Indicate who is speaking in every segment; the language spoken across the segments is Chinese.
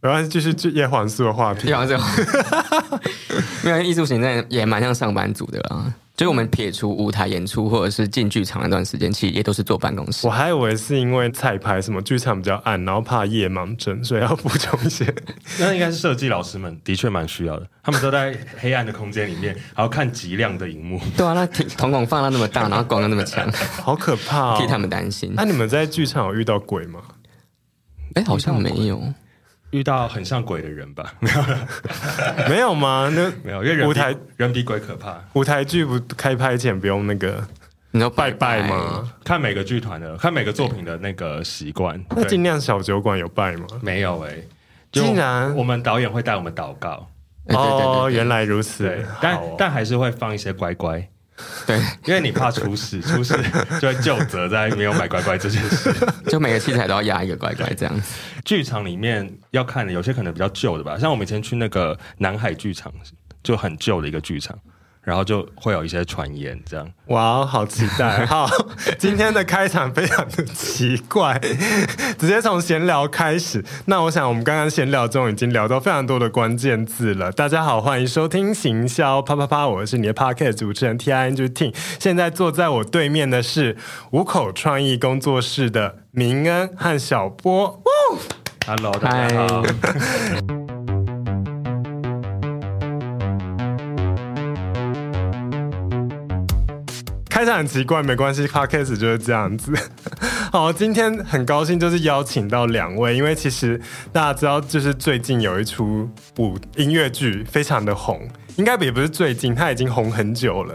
Speaker 1: 然后继续去叶黄素的话题。
Speaker 2: 叶黄素，没有艺术行政也蛮像上班族的啦。就我们撇除舞台演出或者是进剧场那段时间，其实也都是坐办公室。
Speaker 1: 我还以为是因为彩排什么剧场比较暗，然后怕夜盲症，所以要补充一些。
Speaker 3: 那应该是设计老师们的确蛮需要的，他们都在黑暗的空间里面，还要看极亮的荧幕。
Speaker 2: 对啊，那瞳孔放到那么大，然后光又那么强，
Speaker 1: 好可怕、哦，
Speaker 2: 替他们担心。
Speaker 1: 那你们在剧场有遇到鬼吗？
Speaker 2: 哎，好像没有。
Speaker 3: 遇到很像鬼的人吧？没有，
Speaker 1: 没有吗？那
Speaker 3: 没有，因为人舞台人比鬼可怕。
Speaker 1: 舞台剧不开拍前不用那个，
Speaker 2: 你要拜拜吗？
Speaker 3: 看每个剧团的，看每个作品的那个习惯。
Speaker 1: 那尽量小酒馆有拜吗？
Speaker 3: 没有哎、欸，
Speaker 1: 竟然
Speaker 3: 我们导演会带我们祷告。
Speaker 1: 哦，原来如此。
Speaker 3: 对，但、哦、但还是会放一些乖乖。
Speaker 2: 对，
Speaker 3: 因为你怕出事，出事就会就责在没有买乖乖这件事。
Speaker 2: 就每个器材都要压一个乖乖这样子。
Speaker 3: 剧场里面要看的有些可能比较旧的吧，像我们以前去那个南海剧场，就很旧的一个剧场。然后就会有一些传言，这样。
Speaker 1: 哇，好期待！好，今天的开场非常的奇怪，直接从闲聊开始。那我想，我们刚刚闲聊中已经聊到非常多的关键字了。大家好，欢迎收听行销啪啪啪，我是你的 Podcast 主持人 Ting。现在坐在我对面的是五口创意工作室的明恩和小波。
Speaker 3: Hello，大家好。
Speaker 1: 开场很奇怪，没关系，Podcast 就是这样子。好，今天很高兴，就是邀请到两位，因为其实大家知道，就是最近有一出舞音乐剧非常的红，应该也不是最近，它已经红很久了。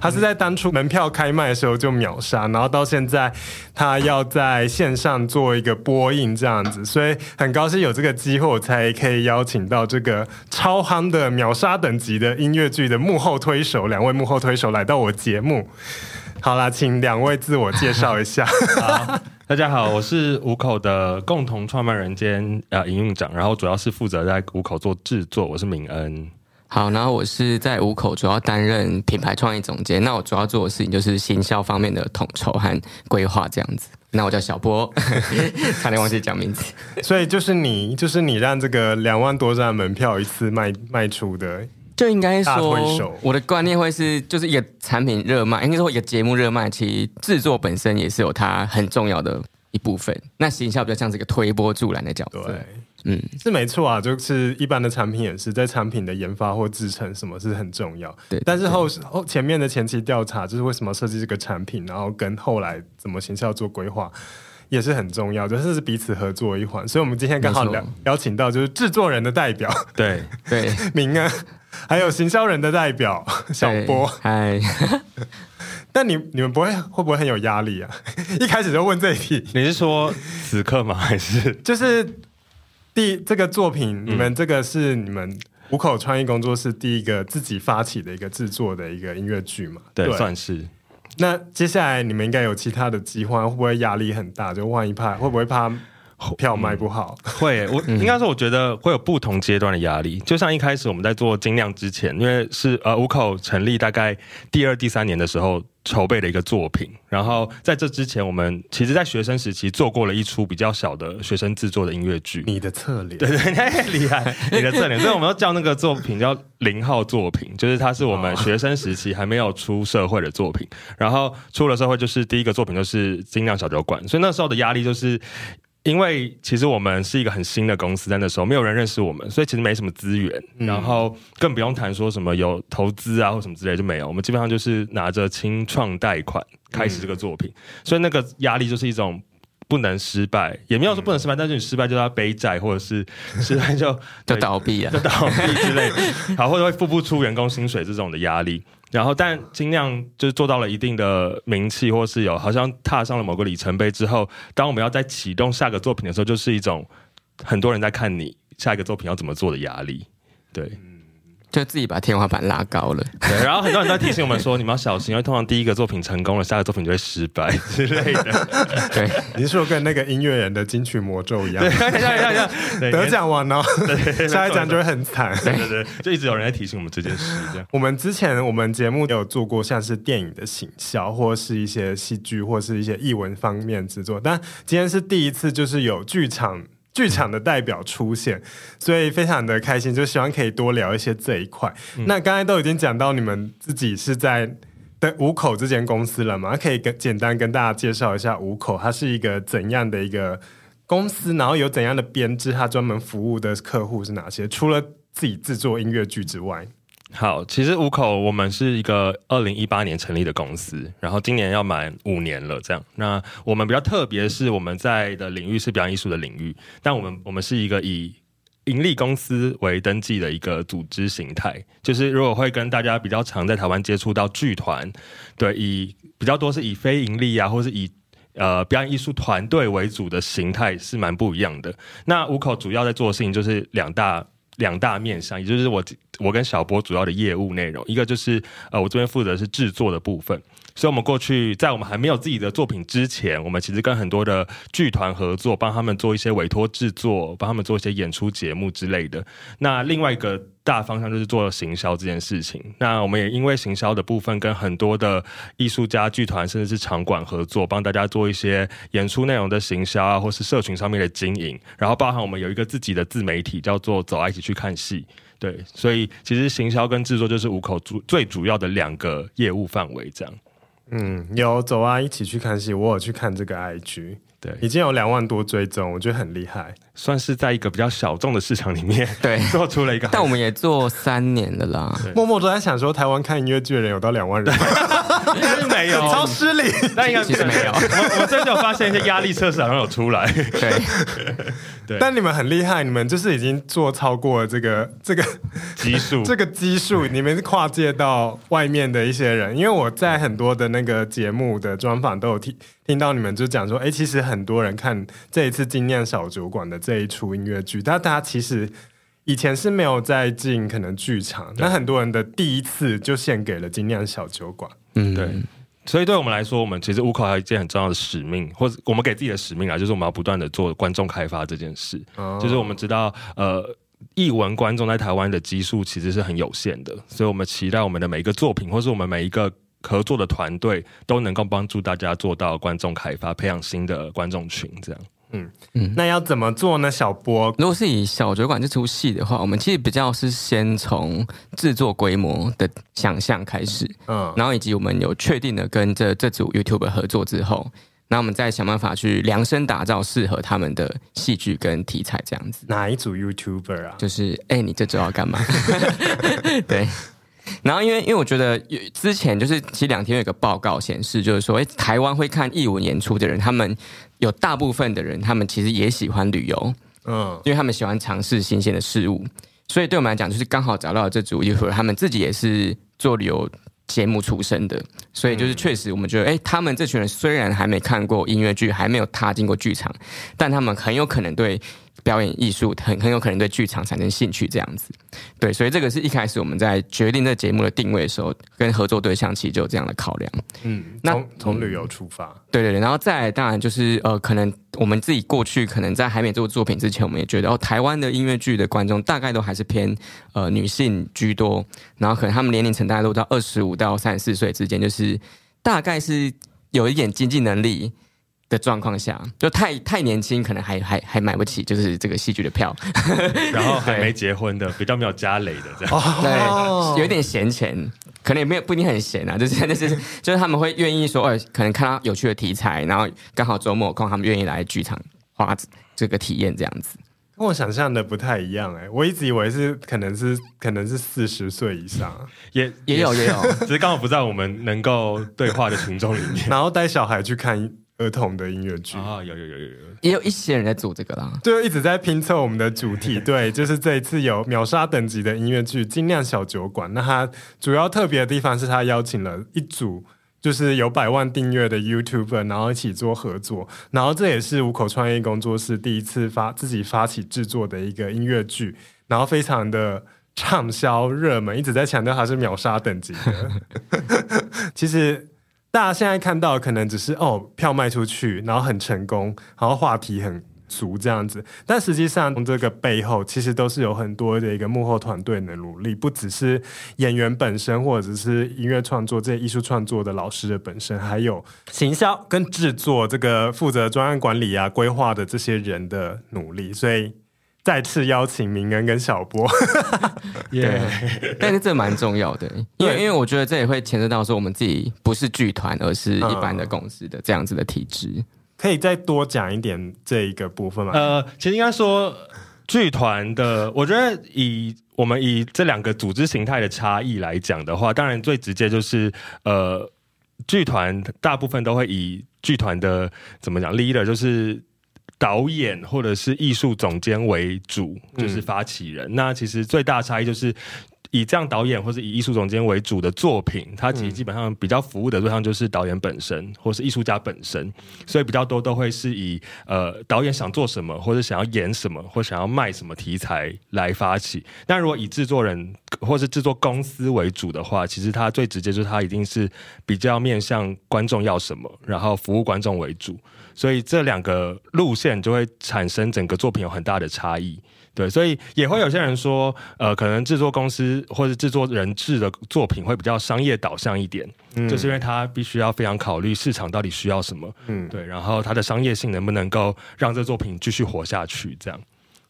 Speaker 1: 他是在当初门票开卖的时候就秒杀，然后到现在他要在线上做一个播映这样子，所以很高兴有这个机会，我才可以邀请到这个超夯的秒杀等级的音乐剧的幕后推手，两位幕后推手来到我节目。好啦，请两位自我介绍一下。
Speaker 3: 好，大家好，我是五口的共同创办人兼呃营运长，然后主要是负责在五口做制作，我是敏恩。
Speaker 2: 好，然后我是在五口主要担任品牌创意总监，那我主要做的事情就是行销方面的统筹和规划这样子。那我叫小波，差点忘记讲名字。
Speaker 1: 所以就是你，就是你让这个两万多张门票一次卖卖出的，
Speaker 2: 就应该说，我的观念会是，就是一个产品热卖，应该说一个节目热卖，其实制作本身也是有它很重要的一部分。那行销比较像是一个推波助澜的角色。对。嗯，是
Speaker 1: 没错啊，就是一般的产品也是在产品的研发或制成什么是很重要。
Speaker 2: 对，
Speaker 1: 但是后后前面的前期调查，就是为什么设计这个产品，然后跟后来怎么行销做规划，也是很重要，就是是彼此合作一环。所以，我们今天刚好邀邀请到就是制作人的代表，
Speaker 3: 对
Speaker 2: 对，
Speaker 1: 明啊，还有行销人的代表小波，
Speaker 2: 嗨。
Speaker 1: 但你你们不会会不会很有压力啊？一开始就问这一题，
Speaker 3: 你是说此刻吗？还是
Speaker 1: 就是？第这个作品，你们这个是你们五口创意工作室第一个自己发起的一个制作的一个音乐剧嘛？
Speaker 3: 对，算是。
Speaker 1: 那接下来你们应该有其他的计划，会不会压力很大？就万一怕，会不会怕票卖不好？
Speaker 3: 嗯、会，我 应该说，我觉得会有不同阶段的压力。就像一开始我们在做精酿之前，因为是呃五口成立大概第二、第三年的时候。筹备的一个作品，然后在这之前，我们其实，在学生时期做过了一出比较小的学生制作的音乐剧。
Speaker 1: 你的侧脸，
Speaker 3: 对对，太厉害！你的侧脸，所以我们要叫那个作品叫零号作品，就是它是我们学生时期还没有出社会的作品。然后出了社会，就是第一个作品就是精酿小酒馆，所以那时候的压力就是。因为其实我们是一个很新的公司，在那时候没有人认识我们，所以其实没什么资源，嗯、然后更不用谈说什么有投资啊或什么之类就没有。我们基本上就是拿着清创贷款开始这个作品，嗯、所以那个压力就是一种不能失败，也没有说不能失败，嗯、但是你失败就要背债，或者是 失败就
Speaker 2: 就倒闭啊，
Speaker 3: 就倒闭之类的，好，或者会付不出员工薪水这种的压力。然后，但尽量就是做到了一定的名气，或是有好像踏上了某个里程碑之后，当我们要再启动下个作品的时候，就是一种很多人在看你下一个作品要怎么做的压力，对。
Speaker 2: 就自己把天花板拉高了，
Speaker 3: 对，然后很多人都在提醒我们说，你们要小心，因为通常第一个作品成功了，下个作品就会失败之类的。
Speaker 1: 对，你是说跟那个音乐人的金曲魔咒一样？
Speaker 3: 对，像像像
Speaker 1: 得奖完哦，下一奖就会很惨。
Speaker 3: 对对对，就一直有人在提醒我们这件事。这样，
Speaker 1: 我们之前我们节目有做过像是电影的行销，或是一些戏剧，或是一些译文方面制作，但今天是第一次，就是有剧场。剧场的代表出现，所以非常的开心，就希望可以多聊一些这一块。嗯、那刚才都已经讲到你们自己是在的五口这间公司了嘛？可以跟简单跟大家介绍一下五口，它是一个怎样的一个公司，然后有怎样的编制，它专门服务的客户是哪些？除了自己制作音乐剧之外。
Speaker 3: 好，其实五口我们是一个二零一八年成立的公司，然后今年要满五年了。这样，那我们比较特别是，我们在的领域是表演艺术的领域，但我们我们是一个以盈利公司为登记的一个组织形态。就是如果会跟大家比较常在台湾接触到剧团，对，以比较多是以非盈利啊，或是以呃表演艺术团队为主的形态是蛮不一样的。那五口主要在做的事情就是两大。两大面向，也就是我我跟小波主要的业务内容，一个就是呃，我这边负责是制作的部分。所以，我们过去在我们还没有自己的作品之前，我们其实跟很多的剧团合作，帮他们做一些委托制作，帮他们做一些演出节目之类的。那另外一个大方向就是做行销这件事情。那我们也因为行销的部分，跟很多的艺术家、剧团甚至是场馆合作，帮大家做一些演出内容的行销啊，或是社群上面的经营。然后，包含我们有一个自己的自媒体，叫做“走啊，一起去看戏”。对，所以其实行销跟制作就是五口主最主要的两个业务范围，这样。
Speaker 1: 嗯，有走啊，一起去看戏。我有去看这个 IG，
Speaker 3: 对，
Speaker 1: 已经有两万多追踪，我觉得很厉害，
Speaker 3: 算是在一个比较小众的市场里面，对，做出了一个。
Speaker 2: 但我们也做三年了啦。
Speaker 1: 默默都在想说，台湾看音乐剧的人有到两万人 没有，超失礼。
Speaker 3: 那应该是没有。我我真的有发现一些压力测试好像有出来。
Speaker 2: 对。
Speaker 1: 对但你们很厉害，你们就是已经做超过了这个 这个
Speaker 3: 基数，
Speaker 1: 这个基数，你们是跨界到外面的一些人。因为我在很多的那个节目的专访都有听听到你们就讲说，哎，其实很多人看这一次精酿小酒馆的这一出音乐剧，但大家其实以前是没有在进可能剧场，那很多人的第一次就献给了精酿小酒馆。
Speaker 3: 嗯，对。所以，对我们来说，我们其实五口还有一件很重要的使命，或者我们给自己的使命啊，就是我们要不断的做观众开发这件事。Oh. 就是我们知道，呃，译文观众在台湾的基数其实是很有限的，所以我们期待我们的每一个作品，或是我们每一个合作的团队，都能够帮助大家做到观众开发，培养新的观众群，这样。
Speaker 1: 嗯嗯，那要怎么做呢？小波，
Speaker 2: 如果是以小酒馆这出戏的话，我们其实比较是先从制作规模的想象开始，嗯，然后以及我们有确定的跟这这组 YouTuber 合作之后，那我们再想办法去量身打造适合他们的戏剧跟题材这样子。
Speaker 1: 哪一组 YouTuber 啊？
Speaker 2: 就是哎、欸，你这周要干嘛？对。然后因为因为我觉得之前就是其实两天有一个报告显示，就是说，哎，台湾会看艺文演出的人，他们有大部分的人，他们其实也喜欢旅游，嗯，因为他们喜欢尝试新鲜的事物，所以对我们来讲，就是刚好找到了这组，一会儿他们自己也是做旅游节目出身的，所以就是确实我们觉得，哎，他们这群人虽然还没看过音乐剧，还没有踏进过剧场，但他们很有可能对。表演艺术很很有可能对剧场产生兴趣，这样子，对，所以这个是一开始我们在决定这节目的定位的时候，跟合作对象其实就有这样的考量。
Speaker 1: 嗯，那从从旅游出发，
Speaker 2: 对对对，然后再来当然就是呃，可能我们自己过去可能在还没做作品之前，我们也觉得哦，台湾的音乐剧的观众大概都还是偏呃女性居多，然后可能他们年龄层大概都到二十五到三十四岁之间，就是大概是有一点经济能力。的状况下，就太太年轻，可能还还还买不起，就是这个戏剧的票，
Speaker 3: 然后还没结婚的，比较没有家累的这样，
Speaker 2: 对，有点闲钱，可能也没有不一定很闲啊，就是那是就是他们会愿意说，呃，可能看到有趣的题材，然后刚好周末空，他们愿意来剧场花这个体验这样子，
Speaker 1: 跟我想象的不太一样哎、欸，我一直以为是可能是可能是四十岁以上，
Speaker 3: 也
Speaker 2: 也有也有，
Speaker 3: 只是刚好不在我们能够对话的群众里面，
Speaker 1: 然后带小孩去看。儿童的音乐剧
Speaker 3: 啊，有有有有有，
Speaker 2: 也有一些人在做这个啦，
Speaker 1: 就一直在拼凑我们的主题。对，就是这一次有秒杀等级的音乐剧《精酿小酒馆》，那它主要特别的地方是它邀请了一组就是有百万订阅的 YouTuber，然后一起做合作。然后这也是五口创业工作室第一次发自己发起制作的一个音乐剧，然后非常的畅销热门，一直在强调它是秒杀等级的。其实。大家现在看到可能只是哦，票卖出去，然后很成功，然后话题很足这样子，但实际上从这个背后，其实都是有很多的一个幕后团队的努力，不只是演员本身，或者是音乐创作这些艺术创作的老师的本身，还有行销跟制作这个负责专案管理啊、规划的这些人的努力。所以再次邀请明恩跟小波，
Speaker 2: 对，但是这蛮重要的，因为因为我觉得这也会牵涉到说我们自己不是剧团，而是一般的公司的这样子的体制。
Speaker 1: 可以再多讲一点这一个部分吗？
Speaker 3: 呃，其实应该说剧团的，我觉得以我们以这两个组织形态的差异来讲的话，当然最直接就是呃，剧团大部分都会以剧团的怎么讲 leader 就是导演或者是艺术总监为主，就是发起人。嗯、那其实最大差异就是。以这样导演或是以艺术总监为主的作品，它其实基本上比较服务的对象就是导演本身，或是艺术家本身，所以比较多都会是以呃导演想做什么，或者想要演什么，或想要卖什么题材来发起。那如果以制作人或是制作公司为主的话，其实它最直接就是它一定是比较面向观众要什么，然后服务观众为主。所以这两个路线就会产生整个作品有很大的差异。对，所以也会有些人说，呃，可能制作公司或者制作人制的作品会比较商业导向一点，嗯，就是因为他必须要非常考虑市场到底需要什么，嗯，对，然后它的商业性能不能够让这作品继续活下去，这样，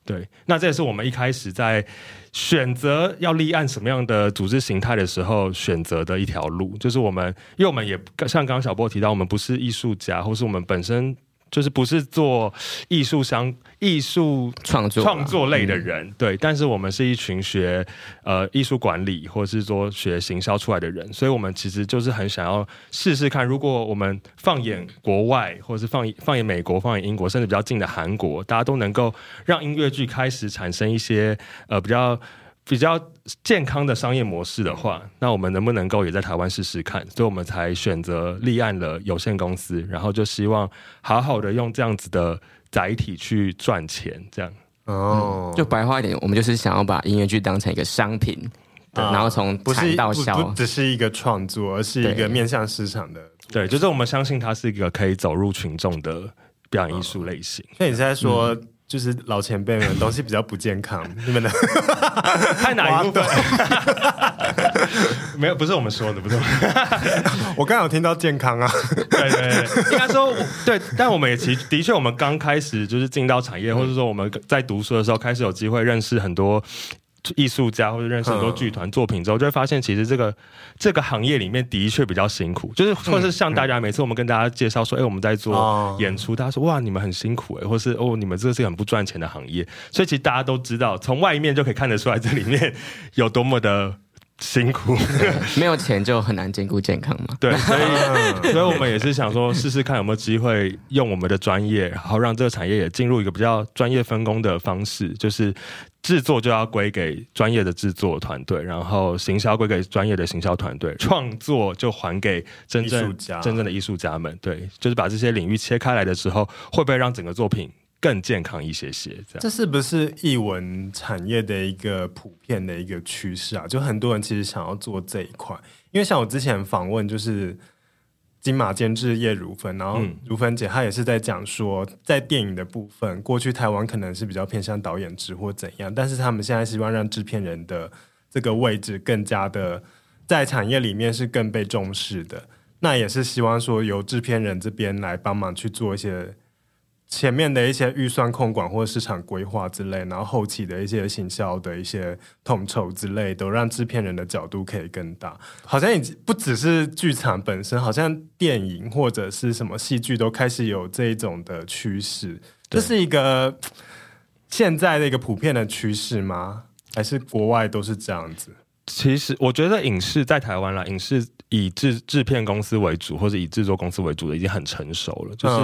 Speaker 3: 对，那这也是我们一开始在选择要立案什么样的组织形态的时候选择的一条路，就是我们，因为我们也像刚刚小波提到，我们不是艺术家，或是我们本身。就是不是做艺术商艺术创作创作类的人，嗯、对，但是我们是一群学呃艺术管理或者是说学行销出来的人，所以我们其实就是很想要试试看，如果我们放眼国外，或者是放放眼美国、放眼英国，甚至比较近的韩国，大家都能够让音乐剧开始产生一些呃比较。比较健康的商业模式的话，那我们能不能够也在台湾试试看？所以我们才选择立案了有限公司，然后就希望好好的用这样子的载体去赚钱，这样
Speaker 2: 哦、嗯。就白话一点，我们就是想要把音乐剧当成一个商品，对，然后从产到销，
Speaker 1: 不，不，只是一个创作，而是一个面向市场的。
Speaker 3: 对，就是我们相信它是一个可以走入群众的表演艺术类型。
Speaker 1: 那、哦、你现在说？嗯就是老前辈们东西比较不健康，你们的
Speaker 3: 太哪一部分？没有，不是我们说的，不是我们。
Speaker 1: 我刚刚有听到健康啊，
Speaker 3: 对对对，应该说对，但我们也其实的确，我们刚开始就是进到产业，或者说我们在读书的时候，开始有机会认识很多。艺术家或者认识很多剧团作品之后，就会发现其实这个这个行业里面的确比较辛苦，就是或是像大家每次我们跟大家介绍说，哎，我们在做演出，大家说哇，你们很辛苦哎，或是哦，你们这个是很不赚钱的行业，所以其实大家都知道，从外面就可以看得出来这里面有多么的。辛苦，
Speaker 2: 没有钱就很难兼顾健康嘛。
Speaker 3: 对，所以，所以我们也是想说，试试看有没有机会用我们的专业，然后让这个产业也进入一个比较专业分工的方式，就是制作就要归给专业的制作团队，然后行销归给专业的行销团队，创作就还给真正真正的艺术家们。对，就是把这些领域切开来的时候，会不会让整个作品更健康一些些，这样。
Speaker 1: 这是不是译文产业的一个普遍的一个趋势啊？就很多人其实想要做这一块，因为像我之前访问就是金马监制叶如芬，然后如芬姐她也是在讲说，在电影的部分，过去台湾可能是比较偏向导演制或怎样，但是他们现在希望让制片人的这个位置更加的在产业里面是更被重视的，那也是希望说由制片人这边来帮忙去做一些。前面的一些预算控管或者市场规划之类，然后后期的一些行销的一些统筹之类，都让制片人的角度可以更大。好像已经不只是剧场本身，好像电影或者是什么戏剧都开始有这一种的趋势。这是一个现在的一个普遍的趋势吗？还是国外都是这样子？
Speaker 3: 其实我觉得影视在台湾啦，影视。以制制片公司为主，或者以制作公司为主的，已经很成熟了。就是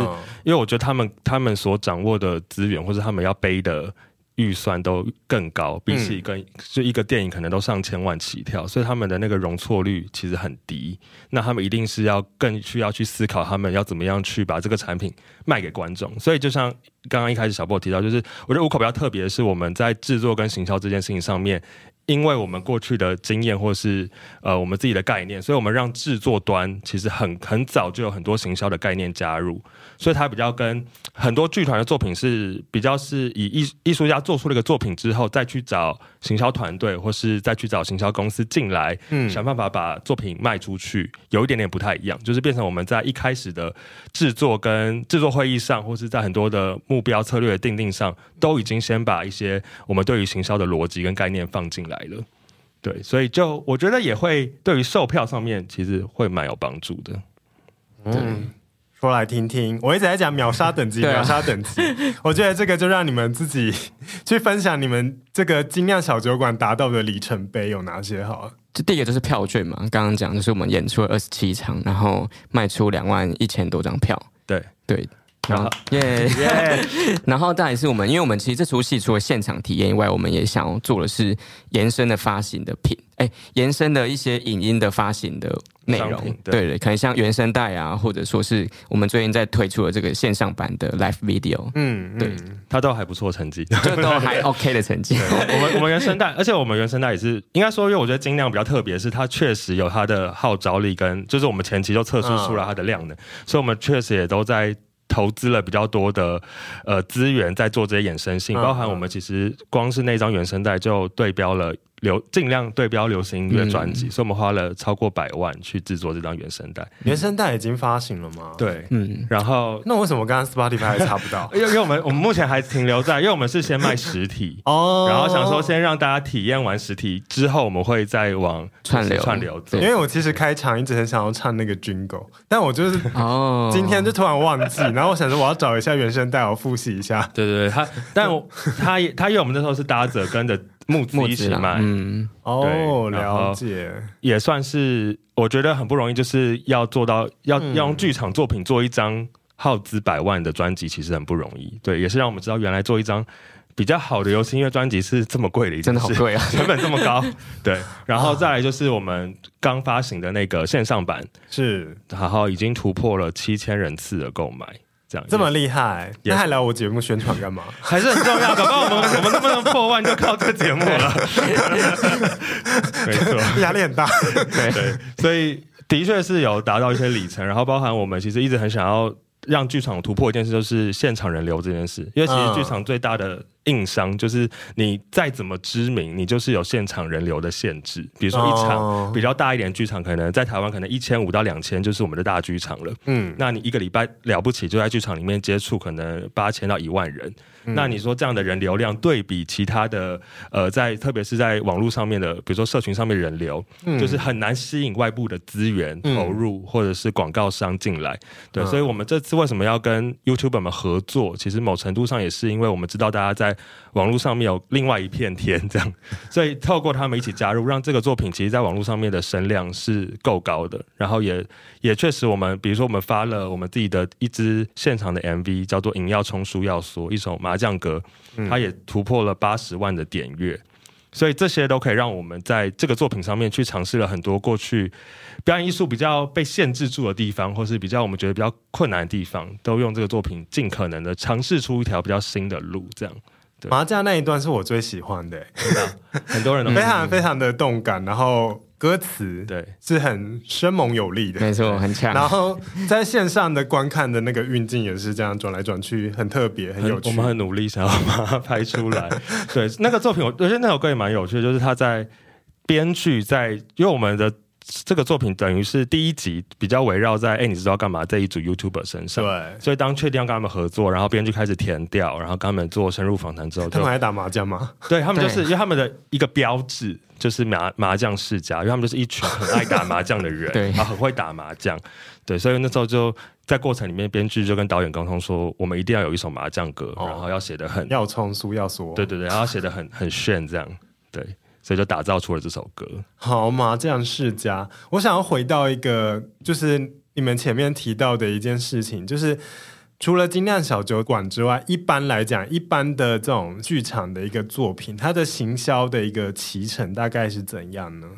Speaker 3: 因为我觉得他们他们所掌握的资源，或者他们要背的预算都更高，比起一个就一个电影可能都上千万起跳，所以他们的那个容错率其实很低。那他们一定是要更需要去思考，他们要怎么样去把这个产品卖给观众。所以就像刚刚一开始小波提到，就是我觉得五口比较特别的是，我们在制作跟行销这件事情上面。因为我们过去的经验或是呃我们自己的概念，所以我们让制作端其实很很早就有很多行销的概念加入，所以它比较跟很多剧团的作品是比较是以艺艺术家做出了一个作品之后，再去找行销团队或是再去找行销公司进来，嗯，想办法把作品卖出去，有一点点不太一样，就是变成我们在一开始的制作跟制作会议上，或是在很多的目标策略的定定上，都已经先把一些我们对于行销的逻辑跟概念放进来。来了，对，所以就我觉得也会对于售票上面其实会蛮有帮助的。
Speaker 1: 嗯，说来听听，我一直在讲秒杀等级，秒杀等级，我觉得这个就让你们自己 去分享你们这个精酿小酒馆达到的里程碑有哪些？好，
Speaker 2: 这第一个就是票券嘛，刚刚讲就是我们演出了二十七场，然后卖出两万一千多张票，
Speaker 3: 对
Speaker 2: 对。然后耶。耶，然后再来是我们，因为我们其实这出戏除了现场体验以外，我们也想要做的是延伸的发行的品，哎，延伸的一些影音的发行的内容，对。对，可能像原声带啊，或者说是我们最近在推出的这个线上版的 live video，嗯，对，
Speaker 3: 它都还不错成绩，
Speaker 2: 这都还 OK 的成绩。
Speaker 3: 我们我们 原声带，而且我们原声带也是应该说，因为我觉得精量比较特别，是它确实有它的号召力，跟就是我们前期就测试出来它的量能，所以我们确实也都在。投资了比较多的呃资源在做这些衍生性，包含我们其实光是那张原声带就对标了。流尽量对标流行音乐专辑，嗯、所以我们花了超过百万去制作这张原声带。
Speaker 1: 原声带已经发行了吗？
Speaker 3: 对，嗯。然后
Speaker 1: 那为什么刚刚 Spotify 还查不到？
Speaker 3: 因 为因为我们我们目前还停留在，因为我们是先卖实体哦，然后想说先让大家体验完实体之后，我们会再往
Speaker 2: 串流
Speaker 3: 串流走。
Speaker 1: 因为我其实开场一直很想要唱那个 Jingle，但我就是哦，今天就突然忘记，然后我想说我要找一下原声带，我复习一下。
Speaker 3: 对对对，他，但我他也他因为我们那时候是搭着跟着。募资一起卖，
Speaker 1: 嗯，哦，了解，
Speaker 3: 也算是我觉得很不容易，就是要做到要要用剧场作品做一张耗资百万的专辑，其实很不容易。对，也是让我们知道原来做一张比较好的流行音乐专辑是这么贵的一件事，
Speaker 2: 真的好贵啊，
Speaker 3: 成本这么高。对，然后再来就是我们刚发行的那个线上版，
Speaker 1: 是，
Speaker 3: 然后已经突破了七千人次的购买。
Speaker 1: 这么厉害，那还来我节目宣传干嘛？
Speaker 3: 还是很重要的。搞不好我们我们能不能破万就靠这个节目了。没错，
Speaker 1: 压力很大。
Speaker 3: 对对，所以的确是有达到一些里程，然后包含我们其实一直很想要让剧场突破一件事，就是现场人流这件事，因为其实剧场最大的。硬伤就是你再怎么知名，你就是有现场人流的限制。比如说一场比较大一点剧场，可能在台湾可能一千五到两千就是我们的大剧场了。嗯，那你一个礼拜了不起就在剧场里面接触可能八千到一万人。嗯、那你说这样的人流量对比其他的呃，在特别是在网络上面的，比如说社群上面人流，嗯、就是很难吸引外部的资源投入、嗯、或者是广告商进来。对，嗯、所以我们这次为什么要跟 YouTuber 们合作？其实某程度上也是因为我们知道大家在网络上面有另外一片天，这样，所以透过他们一起加入，让这个作品其实在网络上面的声量是够高的。然后也也确实，我们比如说我们发了我们自己的一支现场的 MV，叫做《饮药冲书要说》，一首麻将歌，它也突破了八十万的点阅。所以这些都可以让我们在这个作品上面去尝试了很多过去表演艺术比较被限制住的地方，或是比较我们觉得比较困难的地方，都用这个作品尽可能的尝试出一条比较新的路，这样。
Speaker 1: 麻将那一段是我最喜欢的，
Speaker 3: 很多人都
Speaker 1: 非常非常的动感，然后歌词对是很生猛有力的，
Speaker 2: 没错，很强。
Speaker 1: 然后在线上的观看的那个运镜也是这样转来转去，很特别，很有趣。
Speaker 3: 我们很努力想要把它拍出来。对，那个作品我觉得那首歌也蛮有趣的，就是他在编剧在，因为我们的。这个作品等于是第一集比较围绕在哎，你知道干嘛这一组 YouTuber 身上。对，所以当确定要跟他们合作，然后编剧开始填调，然后跟他们做深入访谈之后，
Speaker 1: 他们还打麻将吗？
Speaker 3: 对，他们就是因为他们的一个标志就是麻麻将世家，因为他们就是一群很爱打麻将的人，对，然后很会打麻将。对，所以那时候就在过程里面，编剧就跟导演沟通说，我们一定要有一首麻将歌，然后要写得很
Speaker 1: 要冲苏要说，
Speaker 3: 对对对，然后写得很很炫这样，对。所以就打造出了这首歌。
Speaker 1: 好嘛，这样世家，我想要回到一个，就是你们前面提到的一件事情，就是除了精酿小酒馆之外，一般来讲，一般的这种剧场的一个作品，它的行销的一个期程大概是怎样呢？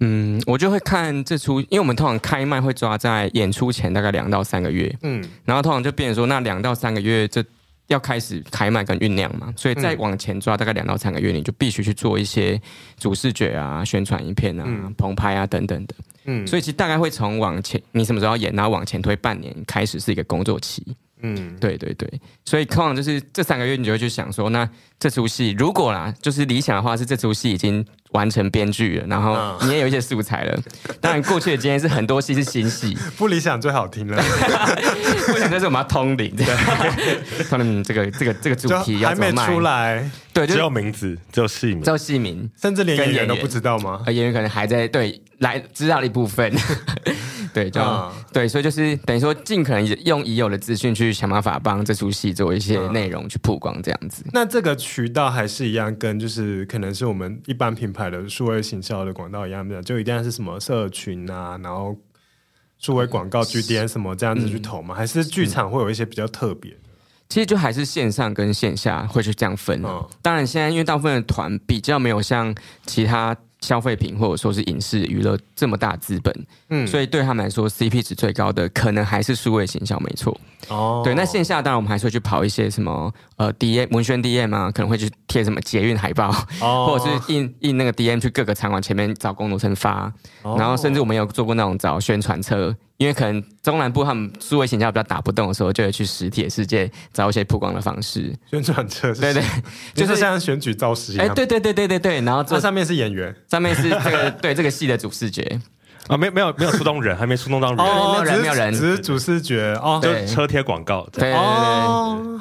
Speaker 2: 嗯，我就会看这出，因为我们通常开卖会抓在演出前大概两到三个月，嗯，然后通常就变成说，那两到三个月这要开始开卖跟酝酿嘛，所以再往前抓大概两到三个月，你就必须去做一些主视觉啊、宣传影片啊、嗯、棚拍啊等等的。嗯，所以其实大概会从往前，你什么时候演，然后往前推半年开始是一个工作期。嗯，对对对，所以通常就是这三个月，你就会去想说，那这出戏如果啦，就是理想的话，是这出戏已经完成编剧了，然后你也有一些素材了。当然，过去的经验是很多戏是新戏，
Speaker 1: 不理想最好听了。
Speaker 2: 不理想就是我们要通灵，通灵这个这个这个主题要
Speaker 1: 还没出来，
Speaker 3: 对，只有名字，只有戏名，
Speaker 2: 只有戏名，
Speaker 1: 甚至连演员都不知道吗？
Speaker 2: 演员可能还在对来知道的一部分。对，就、嗯、对，所以就是等于说，尽可能用已有的资讯去想办法帮这出戏做一些内容去曝光，这样子、嗯。
Speaker 1: 那这个渠道还是一样，跟就是可能是我们一般品牌的数位行销的广告一样的，就一定要是什么社群啊，然后数位广告 GDN 什么这样子去投吗？嗯、还是剧场会有一些比较特别的？
Speaker 2: 其实就还是线上跟线下会去这样分、啊。嗯、当然，现在因为大部分的团比较没有像其他。消费品或者说是影视娱乐这么大资本，嗯，所以对他们来说，CP 值最高的可能还是数位行销，没错。哦，对，那线下当然我们还是会去跑一些什么呃 DM 文宣 DM 啊，可能会去贴什么捷运海报，哦，或者是印印那个 DM 去各个场馆前面找工读生发，哦，然后甚至我们有做过那种找宣传车。因为可能中南部他们数位形象比较打不动的时候，就会去实体的世界找一些曝光的方式。
Speaker 1: 宣传车，对对，就是像选举造势一样。
Speaker 2: 哎，对对对对对对。然后这
Speaker 1: 上面是演员，
Speaker 2: 上面是这个 对这个戏的主视觉
Speaker 3: 啊，没没有没有出动人，还没出动到人，没
Speaker 2: 有人没有人，
Speaker 1: 只是主视觉哦，
Speaker 3: 就车贴广告。
Speaker 2: 对对对。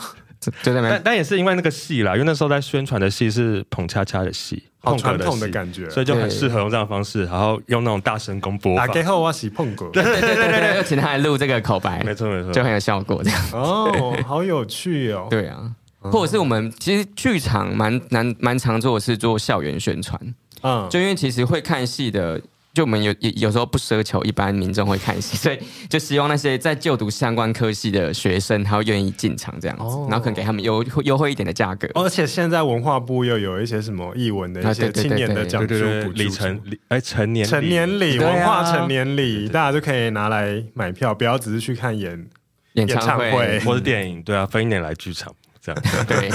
Speaker 2: 就在那，
Speaker 3: 但但也是因为那个戏啦，因为那时候在宣传的戏是彭恰恰的戏，
Speaker 1: 好传统的感觉，
Speaker 3: 所以就很适合用这样的方式，然后用那种大声公播。
Speaker 1: 打给后我洗碰过，
Speaker 2: 对对对对对，请他来录这个口白，
Speaker 3: 没错没错，
Speaker 2: 就很有效果这样。
Speaker 1: 哦，好有趣哦。
Speaker 2: 对啊，或者是我们其实剧场蛮难蛮常做的是做校园宣传，嗯，就因为其实会看戏的。就我们有有有时候不奢求一般民众会看戏，所以就希望那些在就读相关科系的学生，他会愿意进场这样子，哦、然后可能给他们优优惠一点的价格。
Speaker 1: 而且现在文化部又有一些什么译文的一些青年的奖助
Speaker 3: 里程哎成年
Speaker 1: 成年礼文化成年礼，大家就可以拿来买票，不要只是去看演
Speaker 2: 演唱会。
Speaker 3: 或者电影，对啊，分一点来剧场。这样 对，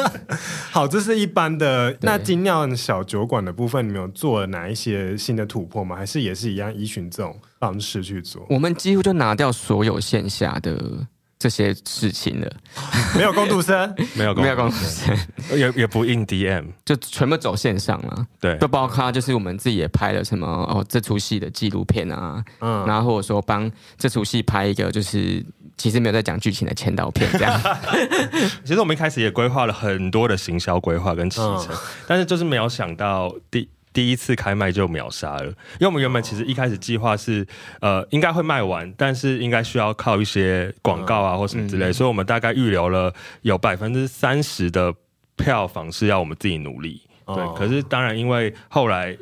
Speaker 1: 好，这是一般的。那精酿小酒馆的部分，你们有做了哪一些新的突破吗？还是也是一样依循这种方式去做？
Speaker 2: 我们几乎就拿掉所有线下的这些事情了，
Speaker 1: 没有工读生，
Speaker 3: 没有没有工读生，也也不印 DM，
Speaker 2: 就全部走线上了。
Speaker 3: 对，
Speaker 2: 都包括就是我们自己也拍了什么哦，这出戏的纪录片啊，嗯，然后或者说帮这出戏拍一个就是。其实没有在讲剧情的前导片这样。
Speaker 3: 其实我们一开始也规划了很多的行销规划跟启程，嗯、但是就是没有想到第第一次开卖就秒杀了。因为我们原本其实一开始计划是呃应该会卖完，但是应该需要靠一些广告啊或什么之类，嗯、所以我们大概预留了有百分之三十的票房是要我们自己努力。对，哦、可是当然因为后来。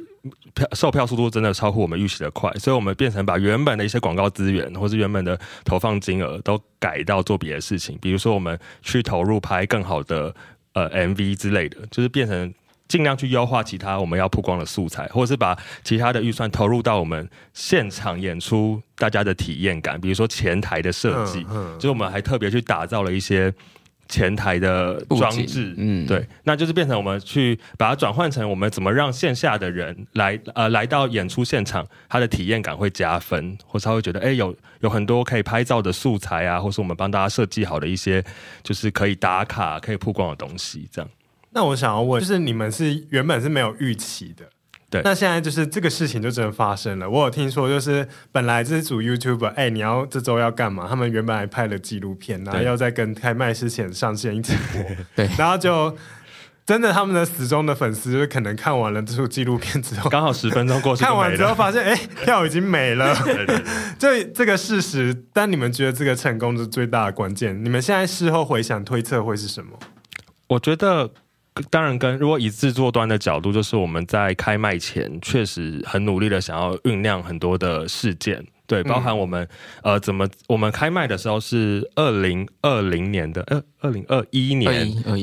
Speaker 3: 票售票速度真的超乎我们预期的快，所以我们变成把原本的一些广告资源，或是原本的投放金额都改到做别的事情，比如说我们去投入拍更好的呃 MV 之类的，就是变成尽量去优化其他我们要曝光的素材，或者是把其他的预算投入到我们现场演出大家的体验感，比如说前台的设计，就是我们还特别去打造了一些。前台的装置，嗯，对，那就是变成我们去把它转换成我们怎么让线下的人来呃来到演出现场，他的体验感会加分，或是他会觉得哎、欸、有有很多可以拍照的素材啊，或是我们帮大家设计好的一些就是可以打卡可以曝光的东西，这样。
Speaker 1: 那我想要问，就是你们是原本是没有预期的。
Speaker 3: 对，
Speaker 1: 那现在就是这个事情就真的发生了。我有听说，就是本来这组 YouTuber，哎、欸，你要这周要干嘛？他们原本还拍了纪录片，然后要在跟开麦之前上线一起播。
Speaker 2: 对，
Speaker 1: 然后就真的他们的死忠的粉丝，就是可能看完了这部纪录片之后，
Speaker 3: 刚好十分钟过去，
Speaker 1: 看完之后发现，哎、欸，票已经没了。对对对，这这个事实，但你们觉得这个成功是最大的关键？你们现在事后回想推测会是什么？
Speaker 3: 我觉得。当然，跟如果以制作端的角度，就是我们在开卖前确实很努力的想要酝酿很多的事件，对，包含我们、嗯、呃怎么我们开卖的时候是二零二零年的呃二零二一年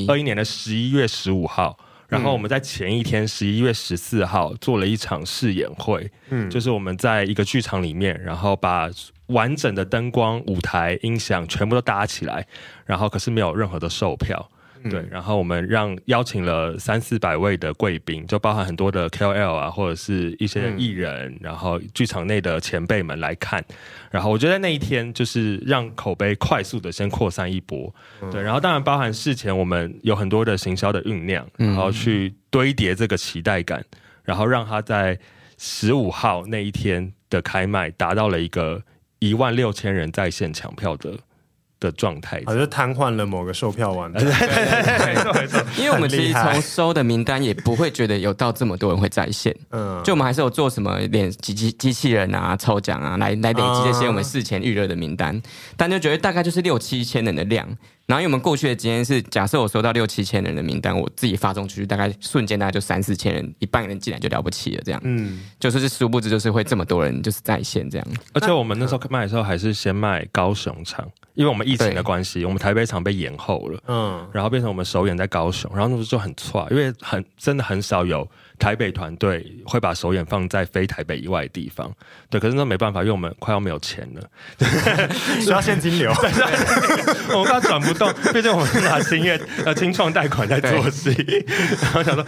Speaker 3: 二一年的十一月十五号，然后我们在前一天十一月十四号做了一场试演会，嗯，就是我们在一个剧场里面，然后把完整的灯光、舞台、音响全部都搭起来，然后可是没有任何的售票。对，然后我们让邀请了三四百位的贵宾，就包含很多的 KOL 啊，或者是一些艺人，嗯、然后剧场内的前辈们来看。然后我觉得那一天就是让口碑快速的先扩散一波。嗯、对，然后当然包含事前我们有很多的行销的酝酿，然后去堆叠这个期待感，然后让他在十五号那一天的开卖达到了一个一万六千人在线抢票的。的状态，
Speaker 1: 好像瘫痪了某个售票网站。
Speaker 2: 因为我们其实从收的名单也不会觉得有到这么多人会在线，嗯，就我们还是有做什么连机机机器人啊、抽奖啊，来来累积这些我们事前预热的名单，但就觉得大概就是六七千人的量。然后因为我们过去的经验是，假设我收到六七千人的名单，我自己发送出去，大概瞬间大概就三四千人，一半人进来就了不起了，这样，嗯，就是是殊不知就是会这么多人就是在线这样。
Speaker 3: 而且我们那时候卖的时候还是先卖高雄场。因为我们疫情的关系，我们台北场被延后了，嗯，然后变成我们首演在高雄，然后那时候就很错，因为很真的很少有台北团队会把首演放在非台北以外的地方，对，可是那没办法，因为我们快要没有钱了，
Speaker 1: 需要现金流，
Speaker 3: 我们怕转不动，毕竟我们是拿新业呃清创贷款在做戏，然后想说，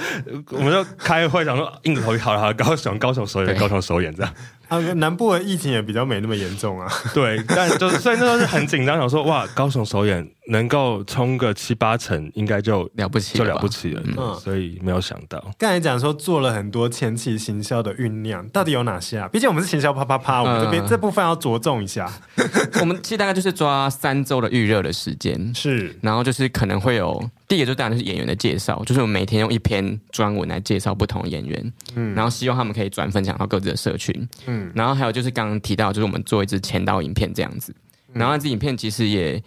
Speaker 3: 我们就开会想说硬着头皮好了好了，高雄高雄首演对。高雄首演这样。
Speaker 1: 啊，南部的疫情也比较没那么严重啊。
Speaker 3: 对，但就是所以那时候是很紧张，想说哇，高雄首演能够冲个七八成，应该就
Speaker 2: 了不起，
Speaker 3: 就了不起了。嗯，所以没有想到。
Speaker 1: 刚才讲说做了很多前期行销的酝酿，到底有哪些啊？毕竟我们是行销啪啪啪，我们这边、嗯、这部分要着重一下。
Speaker 2: 我们其实大概就是抓三周的预热的时间，
Speaker 1: 是，然
Speaker 2: 后就是可能会有。第一个就当然是演员的介绍，就是我们每天用一篇专文来介绍不同演员，嗯，然后希望他们可以转分享到各自的社群，嗯，然后还有就是刚刚提到，就是我们做一支前导影片这样子，然后这支影片其实也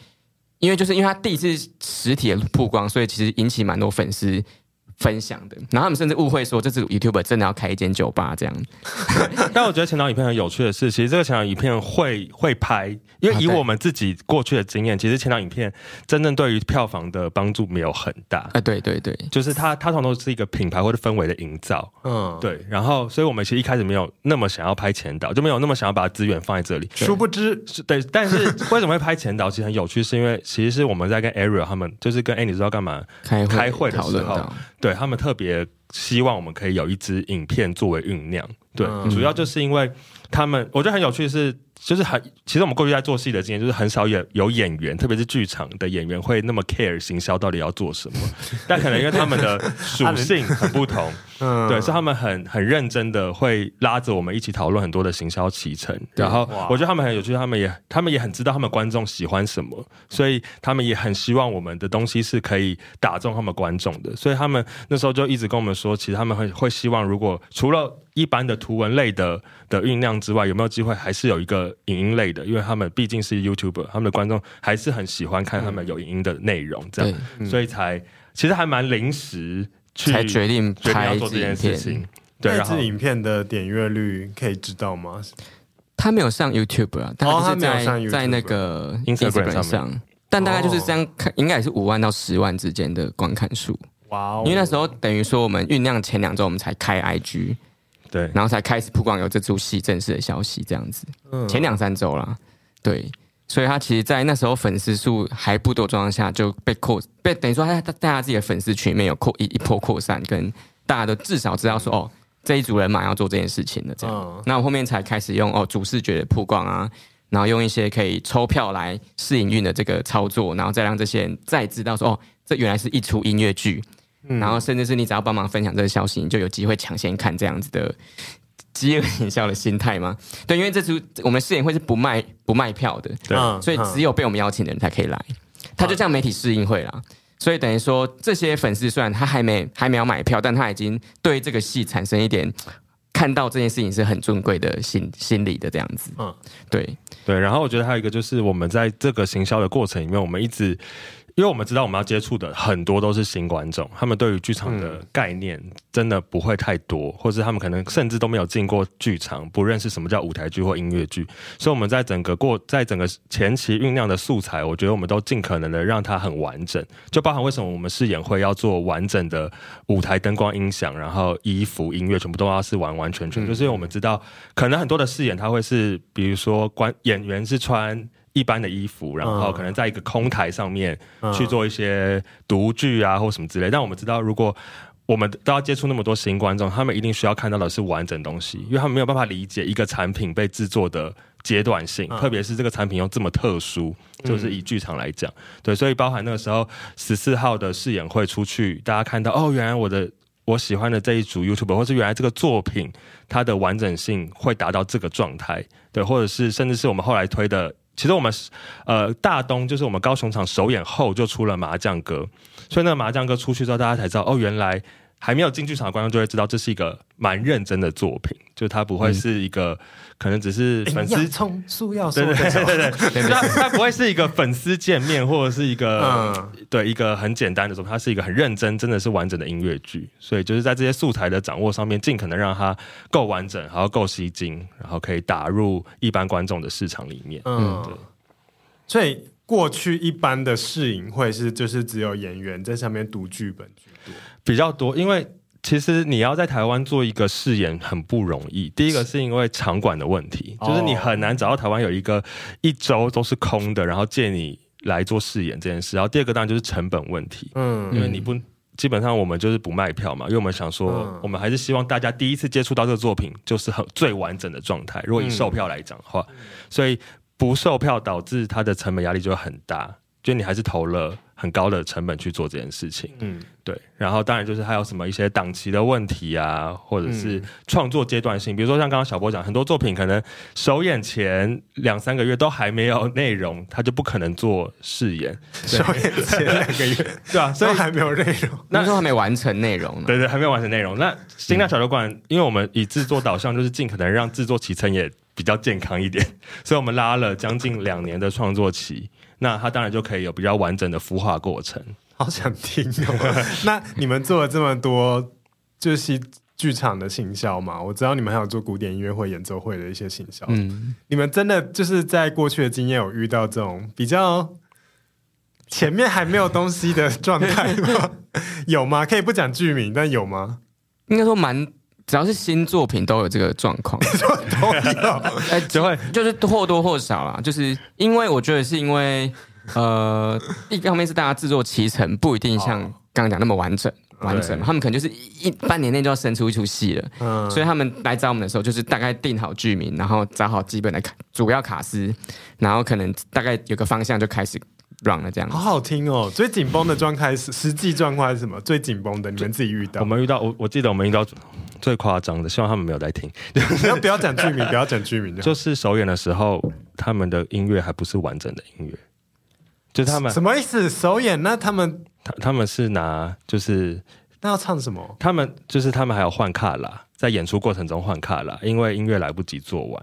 Speaker 2: 因为就是因为它第一次实体的曝光，所以其实引起蛮多粉丝。分享的，然后他们甚至误会说这是 YouTuber 真的要开一间酒吧这样。
Speaker 3: 但我觉得前导影片很有趣的是，其实这个前导影片会会拍，因为以我们自己过去的经验，其实前导影片真正对于票房的帮助没有很大。啊，
Speaker 2: 对对对，
Speaker 3: 就是它它通常都是一个品牌或者氛围的营造。嗯，对。然后，所以我们其实一开始没有那么想要拍前导，就没有那么想要把资源放在这里。
Speaker 1: 殊不知，
Speaker 3: 对。但是为什么会拍前导？其实很有趣，是因为其实是我们在跟 Ariel 他们，就是跟哎，你知道干嘛开会开会的时候。对，他们特别希望我们可以有一支影片作为酝酿，对，嗯、主要就是因为他们，我觉得很有趣的是。就是很，其实我们过去在做戏的经验，就是很少有有演员，特别是剧场的演员会那么 care 行销到底要做什么。但可能因为他们的 属性很不同，嗯，对，是他们很很认真的会拉着我们一起讨论很多的行销启程。然后我觉得他们很有趣，他们也他们也很知道他们观众喜欢什么，所以他们也很希望我们的东西是可以打中他们观众的。所以他们那时候就一直跟我们说，其实他们会会希望，如果除了一般的图文类的的酝酿之外，有没有机会还是有一个影音类的？因为他们毕竟是 YouTuber，他们的观众还是很喜欢看他们有影音的内容，这样，嗯、所以才其实还蛮临时去
Speaker 2: 才决定决定要做这件事情。
Speaker 1: 对，然后影片的点阅率可以知道吗？
Speaker 2: 他没有上 YouTube 啊，他是在、哦、在那个 Instagram 上，但大概就是这样看，应该也是五万到十万之间的观看数。哇哦！因为那时候等于说我们酝酿前两周，我们才开 IG。
Speaker 3: 对，
Speaker 2: 然后才开始曝光有这出戏正式的消息，这样子，嗯、前两三周啦，对，所以他其实，在那时候粉丝数还不多状况下，就被扩，被等于说他在大家自己的粉丝群里面有扩一一波扩散，跟大家都至少知道说，哦，这一组人马要做这件事情的这样，嗯、那我后面才开始用哦主视觉的曝光啊，然后用一些可以抽票来试营运的这个操作，然后再让这些人再知道说，哦，这原来是一出音乐剧。然后，甚至是你只要帮忙分享这个消息，你就有机会抢先看这样子的饥饿营销的心态吗？对，因为这次我们试演会是不卖不卖票的，对，所以只有被我们邀请的人才可以来。他就像媒体试映会啦，所以等于说这些粉丝虽然他还没还没有买票，但他已经对这个戏产生一点看到这件事情是很尊贵的心心理的这样子。嗯，对
Speaker 3: 对。然后我觉得还有一个就是我们在这个行销的过程里面，我们一直。因为我们知道我们要接触的很多都是新观众，他们对于剧场的概念真的不会太多，或者是他们可能甚至都没有进过剧场，不认识什么叫舞台剧或音乐剧。所以我们在整个过，在整个前期酝酿的素材，我觉得我们都尽可能的让它很完整，就包含为什么我们试演会要做完整的舞台灯光音响，然后衣服音乐全部都要是完完全全，就是因为我们知道可能很多的试演它会是，比如说观演员是穿。一般的衣服，然后可能在一个空台上面去做一些独剧啊，或什么之类。但我们知道，如果我们都要接触那么多新观众，他们一定需要看到的是完整东西，因为他们没有办法理解一个产品被制作的阶段性，特别是这个产品又这么特殊，就是以剧场来讲，对，所以包含那个时候十四号的试演会出去，大家看到哦，原来我的我喜欢的这一组 YouTuber，或是原来这个作品它的完整性会达到这个状态，对，或者是甚至是我们后来推的。其实我们呃大东就是我们高雄场首演后就出了麻将歌，所以那个麻将歌出去之后，大家才知道哦，原来还没有进剧场的观众就会知道这是一个蛮认真的作品，就它不会是一个、嗯、可能只是粉丝
Speaker 1: 冲素要
Speaker 3: 对对对对对，它 它不会是一个粉丝见面或者是一个、嗯、对一个很简单的作品，它是一个很认真，真的是完整的音乐剧，所以就是在这些素材的掌握上面，尽可能让它够完整，然后够吸睛，然后可以打入一般观众的市场里面。嗯，对。
Speaker 1: 所以过去一般的试影会是就是只有演员在上面读剧本居多，
Speaker 3: 比较多，因为。其实你要在台湾做一个试演很不容易。第一个是因为场馆的问题，就是你很难找到台湾有一个一周都是空的，然后借你来做试演这件事。然后第二个当然就是成本问题，嗯，因为你不基本上我们就是不卖票嘛，因为我们想说，我们还是希望大家第一次接触到这个作品就是很最完整的状态。如果以售票来讲的话，所以不售票导致它的成本压力就很大，就你还是投了。很高的成本去做这件事情，嗯，对，然后当然就是还有什么一些档期的问题啊，或者是创作阶段性，比如说像刚刚小波讲，很多作品可能首演前两三个月都还没有内容，他就不可能做试演。
Speaker 1: 首演前两个月，对啊，所以还没有内容，
Speaker 2: 那时候还没完成内容呢。
Speaker 3: 对对，还没有完成内容。那新浪小酒馆，因为我们以制作导向，就是尽可能让制作期程也比较健康一点，所以我们拉了将近两年的创作期。那它当然就可以有比较完整的孵化过程。
Speaker 1: 好想听哦！那你们做了这么多，就是剧场的行销嘛？我知道你们还有做古典音乐会、演奏会的一些行销。嗯，你们真的就是在过去的经验有遇到这种比较前面还没有东西的状态吗？有吗？可以不讲剧名，但有吗？
Speaker 2: 应该说蛮。只要是新作品都有这个状况，
Speaker 1: 都有，
Speaker 2: 哎，只会就是或多或少啦，就是因为我觉得是因为呃，一方面是大家制作期程不一定像刚刚讲那么完整完整嘛，他们可能就是一半年内就要生出一出戏了，嗯，所以他们来找我们的时候，就是大概定好剧名，然后找好基本的卡主要卡司，然后可能大概有个方向就开始 run 了这样。
Speaker 1: 好好听哦！最紧绷的状态是实际状况是什么？最紧绷的你们自己遇到？
Speaker 3: 我们遇到我我记得我们遇到。最夸张的，希望他们没有在听。
Speaker 1: 不要不要讲剧名，不要讲剧名。
Speaker 3: 就是首演的时候，他们的音乐还不是完整的音乐，就他们
Speaker 1: 什么意思？首演那他们
Speaker 3: 他他们是拿就是
Speaker 1: 那要唱什么？
Speaker 3: 他们就是他们还要换卡啦，在演出过程中换卡啦，因为音乐来不及做完。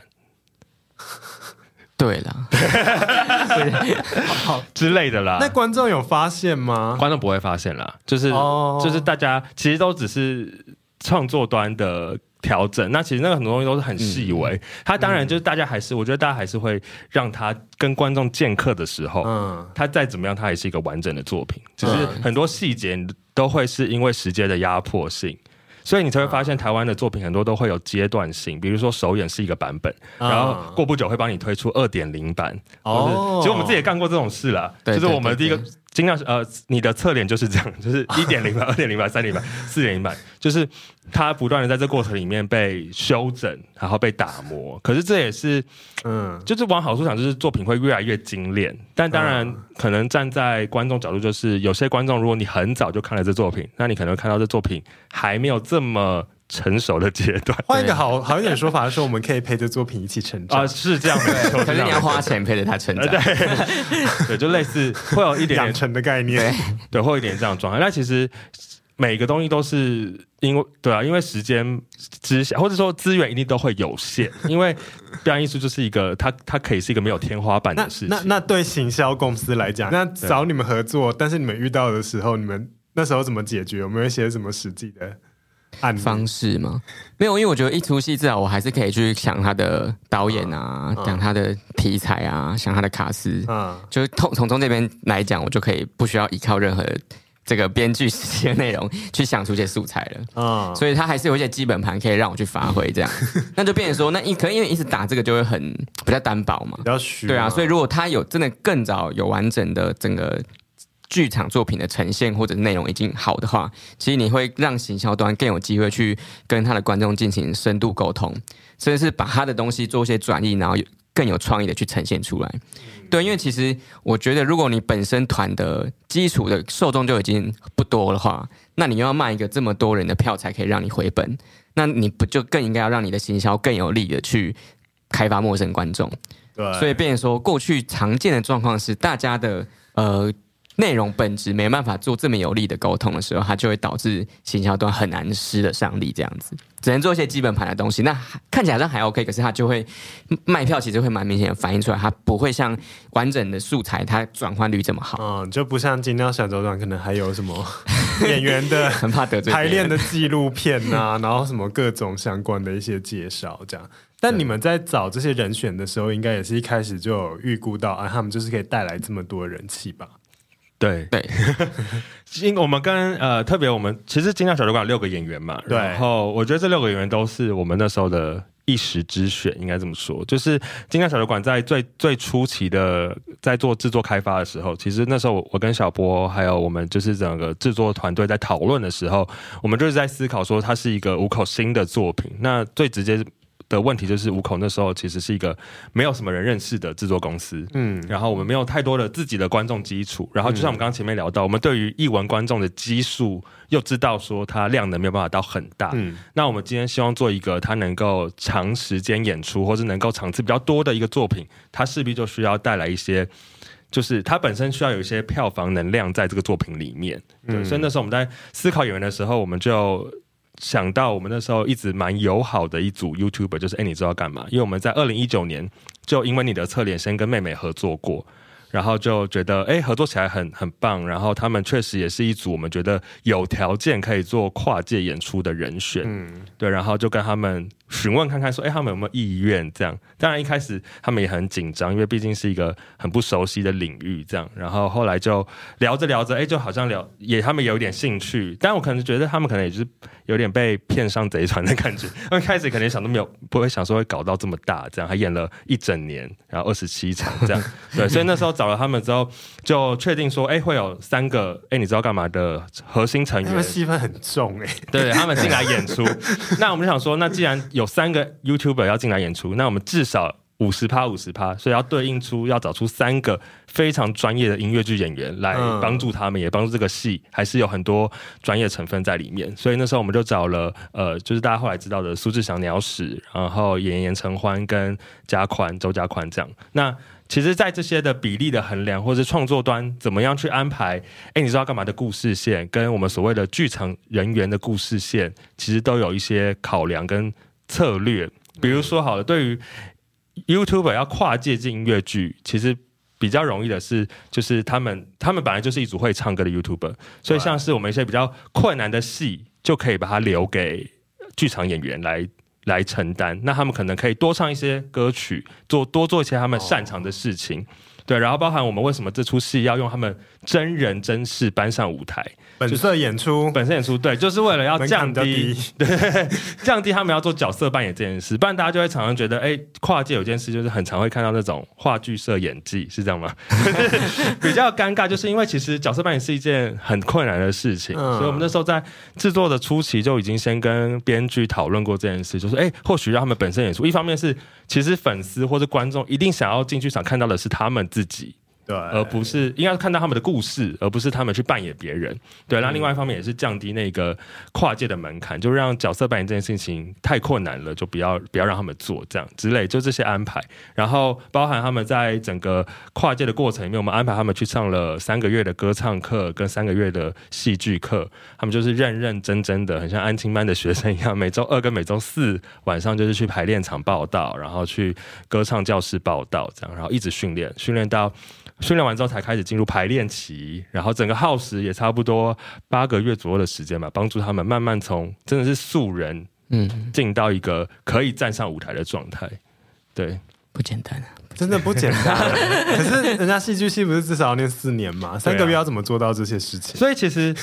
Speaker 2: 对了，
Speaker 3: 好之类的啦。
Speaker 1: 那观众有发现吗？
Speaker 3: 观众不会发现啦，就是、oh. 就是大家其实都只是。创作端的调整，那其实那个很多东西都是很细微。嗯、他当然就是大家还是，嗯、我觉得大家还是会让他跟观众见客的时候，嗯，他再怎么样，他也是一个完整的作品。只是很多细节都会是因为时间的压迫性。所以你才会发现，台湾的作品很多都会有阶段性，比如说首演是一个版本，然后过不久会帮你推出二点零版。哦，其实我们自己也干过这种事啦，就是我们第一个尽量呃，你的侧脸就是这样，就是一点零版、二点零版、三点零版、四点零版，就是它不断的在这过程里面被修整，然后被打磨。可是这也是，嗯，就是往好处想，就是作品会越来越精炼。但当然，可能站在观众角度，就是有些观众，如果你很早就看了这作品，那你可能看到这作品还没有这么成熟的阶段。
Speaker 1: 换一个好好一点说法的时候，我们可以陪着作品一起成长
Speaker 3: 啊，是这样的。
Speaker 2: 可是你要花钱陪着他成长，对，
Speaker 3: 对，就类似会有一点
Speaker 1: 养成的概念，
Speaker 3: 对，会有一点这样状态。那其实每个东西都是因为对啊，因为时间之下，或者说资源一定都会有限。因为表演艺术就是一个，它它可以是一个没有天花板的事情。
Speaker 1: 那那，那对行销公司来讲，那找你们合作，但是你们遇到的时候，你们那时候怎么解决？有没有一些什么实际的案
Speaker 2: 方式吗？没有，因为我觉得一出戏至少我还是可以去想他的导演啊，讲、嗯、他的题材啊，想他的卡司。嗯，就是从从从这边来讲，我就可以不需要依靠任何。这个编剧实际的内容 去想出一些素材了，嗯，所以他还是有一些基本盘可以让我去发挥，这样，那就变成说，那一可能因为一直打这个就会很比较单薄嘛，
Speaker 1: 比较虚，
Speaker 2: 对啊，所以如果他有真的更早有完整的整个剧场作品的呈现或者内容已经好的话，其实你会让行销端更有机会去跟他的观众进行深度沟通，甚至是把他的东西做一些转译，然后更有创意的去呈现出来。对，因为其实我觉得，如果你本身团的基础的受众就已经不多的话，那你又要卖一个这么多人的票才可以让你回本，那你不就更应该要让你的行销更有力的去开发陌生观众？对，所以变成说，过去常见的状况是，大家的呃。内容本质没办法做这么有力的沟通的时候，它就会导致行销端很难施得上力，这样子只能做一些基本盘的东西。那看起来好像还 OK，可是它就会卖票，其实会蛮明显的反映出来，它不会像完整的素材，它转换率这么好。
Speaker 1: 嗯，就不像金鸟小酒馆，可能还有什么演员的
Speaker 2: 很怕得罪
Speaker 1: 排练的纪录片啊，然后什么各种相关的一些介绍这样。但你们在找这些人选的时候，应该也是一开始就有预估到啊，他们就是可以带来这么多人气吧？
Speaker 3: 对对，因我们跟呃特别，我们其实金鸟小酒馆六个演员嘛，然后我觉得这六个演员都是我们那时候的一时之选，应该这么说。就是金鸟小酒馆在最最初期的在做制作开发的时候，其实那时候我跟小波还有我们就是整个制作团队在讨论的时候，我们就是在思考说它是一个五口新的作品，那最直接。的问题就是五口那时候其实是一个没有什么人认识的制作公司，嗯，然后我们没有太多的自己的观众基础，然后就像我们刚刚前面聊到，我们对于译文观众的基数又知道说它量能没有办法到很大，嗯，那我们今天希望做一个它能够长时间演出或是能够场次比较多的一个作品，它势必就需要带来一些，就是它本身需要有一些票房能量在这个作品里面，对，所以那时候我们在思考演员的时候，我们就。想到我们那时候一直蛮友好的一组 YouTuber，就是哎，你知道干嘛？因为我们在二零一九年就因为你的侧脸先跟妹妹合作过。然后就觉得哎，合作起来很很棒。然后他们确实也是一组我们觉得有条件可以做跨界演出的人选。嗯，对。然后就跟他们询问看看，说哎，他们有没有意愿？这样。当然一开始他们也很紧张，因为毕竟是一个很不熟悉的领域。这样。然后后来就聊着聊着，哎，就好像聊也他们有点兴趣。但我可能觉得他们可能也是有点被骗上贼船的感觉。他们开始可能想都没有，不会想说会搞到这么大。这样还演了一整年，然后二十七场这样。对，所以那时候。找了他们之后，就确定说，哎，会有三个，哎，你知道干嘛的核心成员，他们
Speaker 1: 戏份很重，哎，
Speaker 3: 对，他们进来演出。那我们就想说，那既然有三个 YouTuber 要进来演出，那我们至少五十趴五十趴，所以要对应出要找出三个非常专业的音乐剧演员来帮助他们，也帮助这个戏，还是有很多专业成分在里面。所以那时候我们就找了，呃，就是大家后来知道的苏志祥、鸟屎，然后演员陈欢跟加宽、周加宽这样。那其实，在这些的比例的衡量，或是创作端怎么样去安排，哎，你知道干嘛的故事线，跟我们所谓的剧场人员的故事线，其实都有一些考量跟策略。比如说，好了，对于 YouTuber 要跨界进音乐剧，其实比较容易的是，就是他们他们本来就是一组会唱歌的 YouTuber，所以像是我们一些比较困难的戏，就可以把它留给剧场演员来。来承担，那他们可能可以多唱一些歌曲，做多做一些他们擅长的事情，对。然后包含我们为什么这出戏要用他们真人真事搬上舞台。
Speaker 1: 本色演出，
Speaker 3: 本色演出，对，就是为了要降低，对，降低他们要做角色扮演这件事，不然大家就会常常觉得，哎，跨界有件事就是很常会看到那种话剧社演技，是这样吗？比较尴尬，就是因为其实角色扮演是一件很困难的事情，嗯、所以我们那时候在制作的初期就已经先跟编剧讨论过这件事，就是哎，或许让他们本身演出，一方面是其实粉丝或者观众一定想要进剧场看到的是他们自自己
Speaker 1: 对，
Speaker 3: 而不是应该看到他们的故事，而不是他们去扮演别人。对，那另外一方面也是降低那个跨界的门槛，就让角色扮演这件事情太困难了，就不要不要让他们做这样之类，就这些安排。然后包含他们在整个跨界的过程里面，我们安排他们去上了三个月的歌唱课跟三个月的戏剧课，他们就是认认真真的，很像安亲班的学生一样，每周二跟每周四晚上就是去排练场报道，然后去歌唱教室报道，这样，然后一直训练，训练到训练完之后才开始进入排练期，然后整个耗时也差不多八个月左右的时间吧，帮助他们慢慢从真的是素人，嗯，进到一个可以站上舞台的状态，对，
Speaker 2: 不简单啊。
Speaker 1: 真的不简单，可是人家戏剧系不是至少要念四年嘛？三个月要怎么做到这些事情？啊、
Speaker 3: 所以其实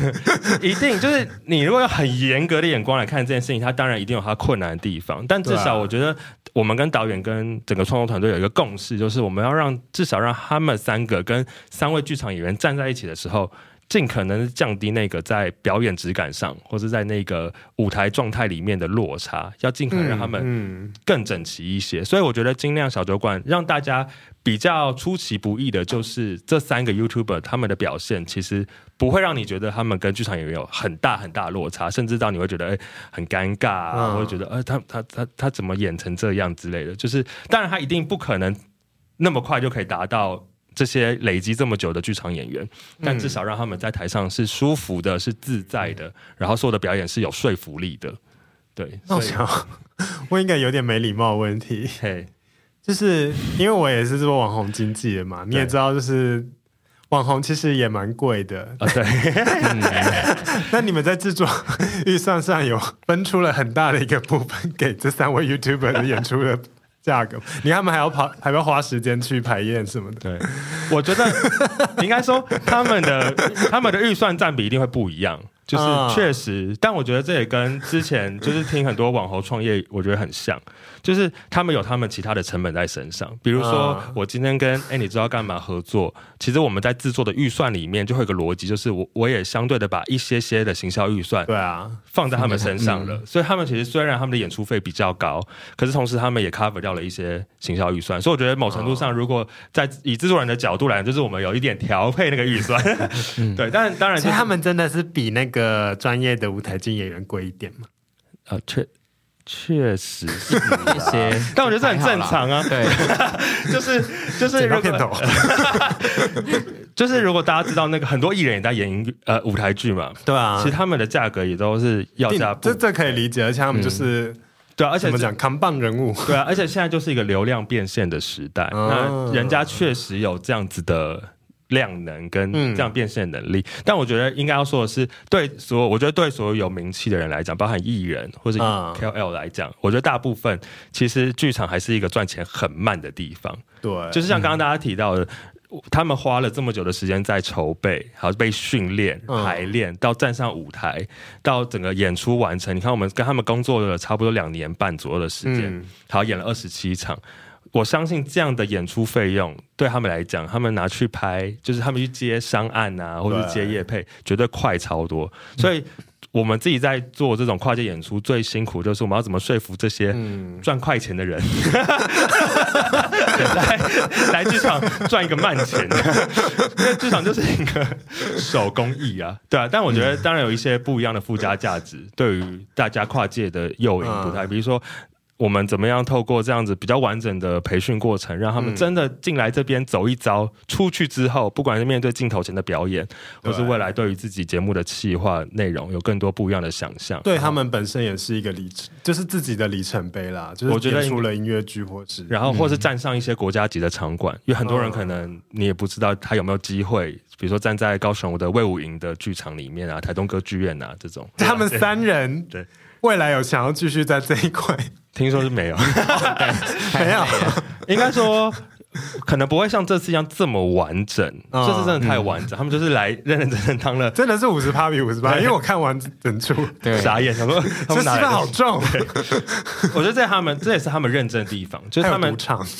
Speaker 3: 一定就是你如果用很严格的眼光来看这件事情，它当然一定有它困难的地方。但至少我觉得，我们跟导演跟整个创作团队有一个共识，就是我们要让至少让他们三个跟三位剧场演员站在一起的时候。尽可能降低那个在表演质感上，或是在那个舞台状态里面的落差，要尽可能让他们更整齐一些。嗯嗯、所以我觉得精酿小酒馆让大家比较出其不意的，就是这三个 YouTuber 他们的表现，其实不会让你觉得他们跟剧场演员有很大很大落差，甚至到你会觉得哎很尴尬、啊，会、嗯、觉得呃他他他他怎么演成这样之类的。就是当然他一定不可能那么快就可以达到。这些累积这么久的剧场演员，但至少让他们在台上是舒服的，是自在的，然后所有的表演是有说服力的。对，我想
Speaker 1: 我应该有点没礼貌的问题，嘿，就是因为我也是做网红经纪的嘛，你也知道，就是网红其实也蛮贵的啊。对，那你们在制作预算上有分出了很大的一个部分给这三位 YouTuber 的演出的。价格，你他们还要跑，还要花时间去排练什么的。
Speaker 3: 对，我觉得 应该说他们的他们的预算占比一定会不一样。就是确实，但我觉得这也跟之前就是听很多网红创业，我觉得很像，就是他们有他们其他的成本在身上。比如说，我今天跟哎，你知道干嘛合作？其实我们在制作的预算里面就会有个逻辑，就是我我也相对的把一些些的行销预算，对啊，放在他们身上了。所以他们其实虽然他们的演出费比较高，可是同时他们也 cover 掉了一些行销预算。所以我觉得某程度上，如果在以制作人的角度来讲，就是我们有一点调配那个预算。对，但当然，
Speaker 1: 其实他们真的是比那个。个专业的舞台剧演员贵一点嘛？
Speaker 3: 呃，确确实是 一些，但我觉得这很正常啊。对，就是就是如果 就是如果大家知道那个很多艺人也在演呃舞台剧嘛，对啊，其实他们的价格也都是要价，
Speaker 1: 这这可以理解，而且他们就是、嗯、对啊，而且怎么讲扛棒人物，
Speaker 3: 对啊，而且现在就是一个流量变现的时代，那人家确实有这样子的。量能跟这样变现能力，嗯、但我觉得应该要说的是，对所有我觉得对所有有名气的人来讲，包含艺人或者 KOL 来讲，嗯、我觉得大部分其实剧场还是一个赚钱很慢的地方。对，就是像刚刚大家提到的，嗯、他们花了这么久的时间在筹备，还有被训练、排练，到站上舞台，到整个演出完成。你看，我们跟他们工作了差不多两年半左右的时间，好、嗯、演了二十七场。我相信这样的演出费用对他们来讲，他们拿去拍，就是他们去接商案啊，或者是接业配，绝对快超多。所以，我们自己在做这种跨界演出，最辛苦就是我们要怎么说服这些赚快钱的人，来来剧场赚一个慢钱，因为剧场就是一个手工艺啊，对啊。但我觉得，当然有一些不一样的附加价值，对于大家跨界的诱因不太，比如说。我们怎么样透过这样子比较完整的培训过程，让他们真的进来这边走一遭，出去之后，不管是面对镜头前的表演，或是未来对于自己节目的企划内容，有更多不一样的想象。
Speaker 1: 对他们本身也是一个里程，就是自己的里程碑啦。就是我觉得除了音乐剧，或是
Speaker 3: 然后或是站上一些国家级的场馆，因为很多人可能你也不知道他有没有机会，比如说站在高雄的魏武营的剧场里面啊，台东歌剧院啊这种。
Speaker 1: 他们三人对未来有想要继续在这一块。
Speaker 3: 听说是没有，
Speaker 1: 没有，
Speaker 3: 应该说可能不会像这次一样这么完整。这次真的太完整，他们就是来认认真真当了，
Speaker 1: 真的是五十趴比五十趴，因为我看完整出，
Speaker 3: 傻眼，想说
Speaker 1: 这戏份好重。
Speaker 3: 我觉得在他们这也是他们认真的地方，就是他们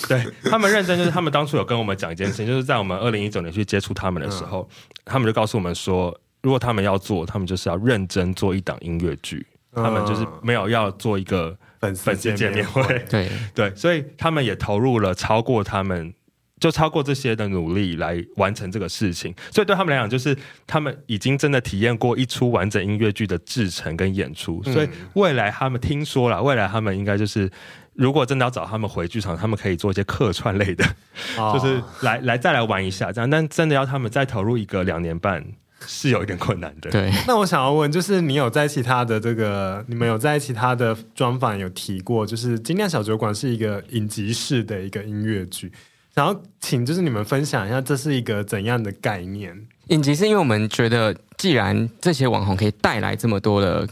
Speaker 3: 对他们认真，就是他们当初有跟我们讲一件事情，就是在我们二零一九年去接触他们的时候，他们就告诉我们说，如果他们要做，他们就是要认真做一档音乐剧，他们就是没有要做一个。粉丝见面会，对。
Speaker 2: 对，
Speaker 3: 所以他们也投入了超过他们就超过这些的努力来完成这个事情，所以对他们来讲，就是他们已经真的体验过一出完整音乐剧的制成跟演出，所以未来他们听说了，未来他们应该就是，如果真的要找他们回剧场，他们可以做一些客串类的，就是来来再来玩一下这样，但真的要他们再投入一个两年半。是有一点困难的。
Speaker 2: 对，
Speaker 1: 那我想要问，就是你有在其他的这个，你们有在其他的专访有提过，就是《金亮小酒馆》是一个影集式的一个音乐剧，然后请就是你们分享一下，这是一个怎样的概念？
Speaker 2: 影集是因为我们觉得，既然这些网红可以带来这么多的。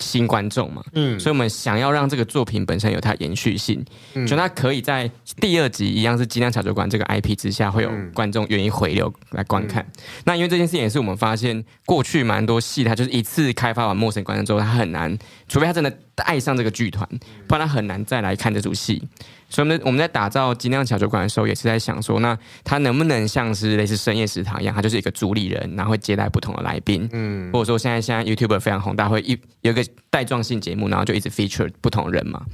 Speaker 2: 新观众嘛，嗯，所以我们想要让这个作品本身有它延续性，嗯，就它可以在第二集一样是金量小酒馆这个 IP 之下，会有观众愿意回流来观看。嗯、那因为这件事情也是我们发现，过去蛮多戏，它就是一次开发完陌生观众之后，它很难，除非他真的爱上这个剧团，不然他很难再来看这组戏。所以我们我们在打造精酿小酒馆的时候，也是在想说，那它能不能像是类似深夜食堂一样，它就是一个主理人，然后会接待不同的来宾，嗯，或者说现在现在 YouTuber 非常红，大家会一有一个带状性节目，然后就一直 feature 不同人嘛，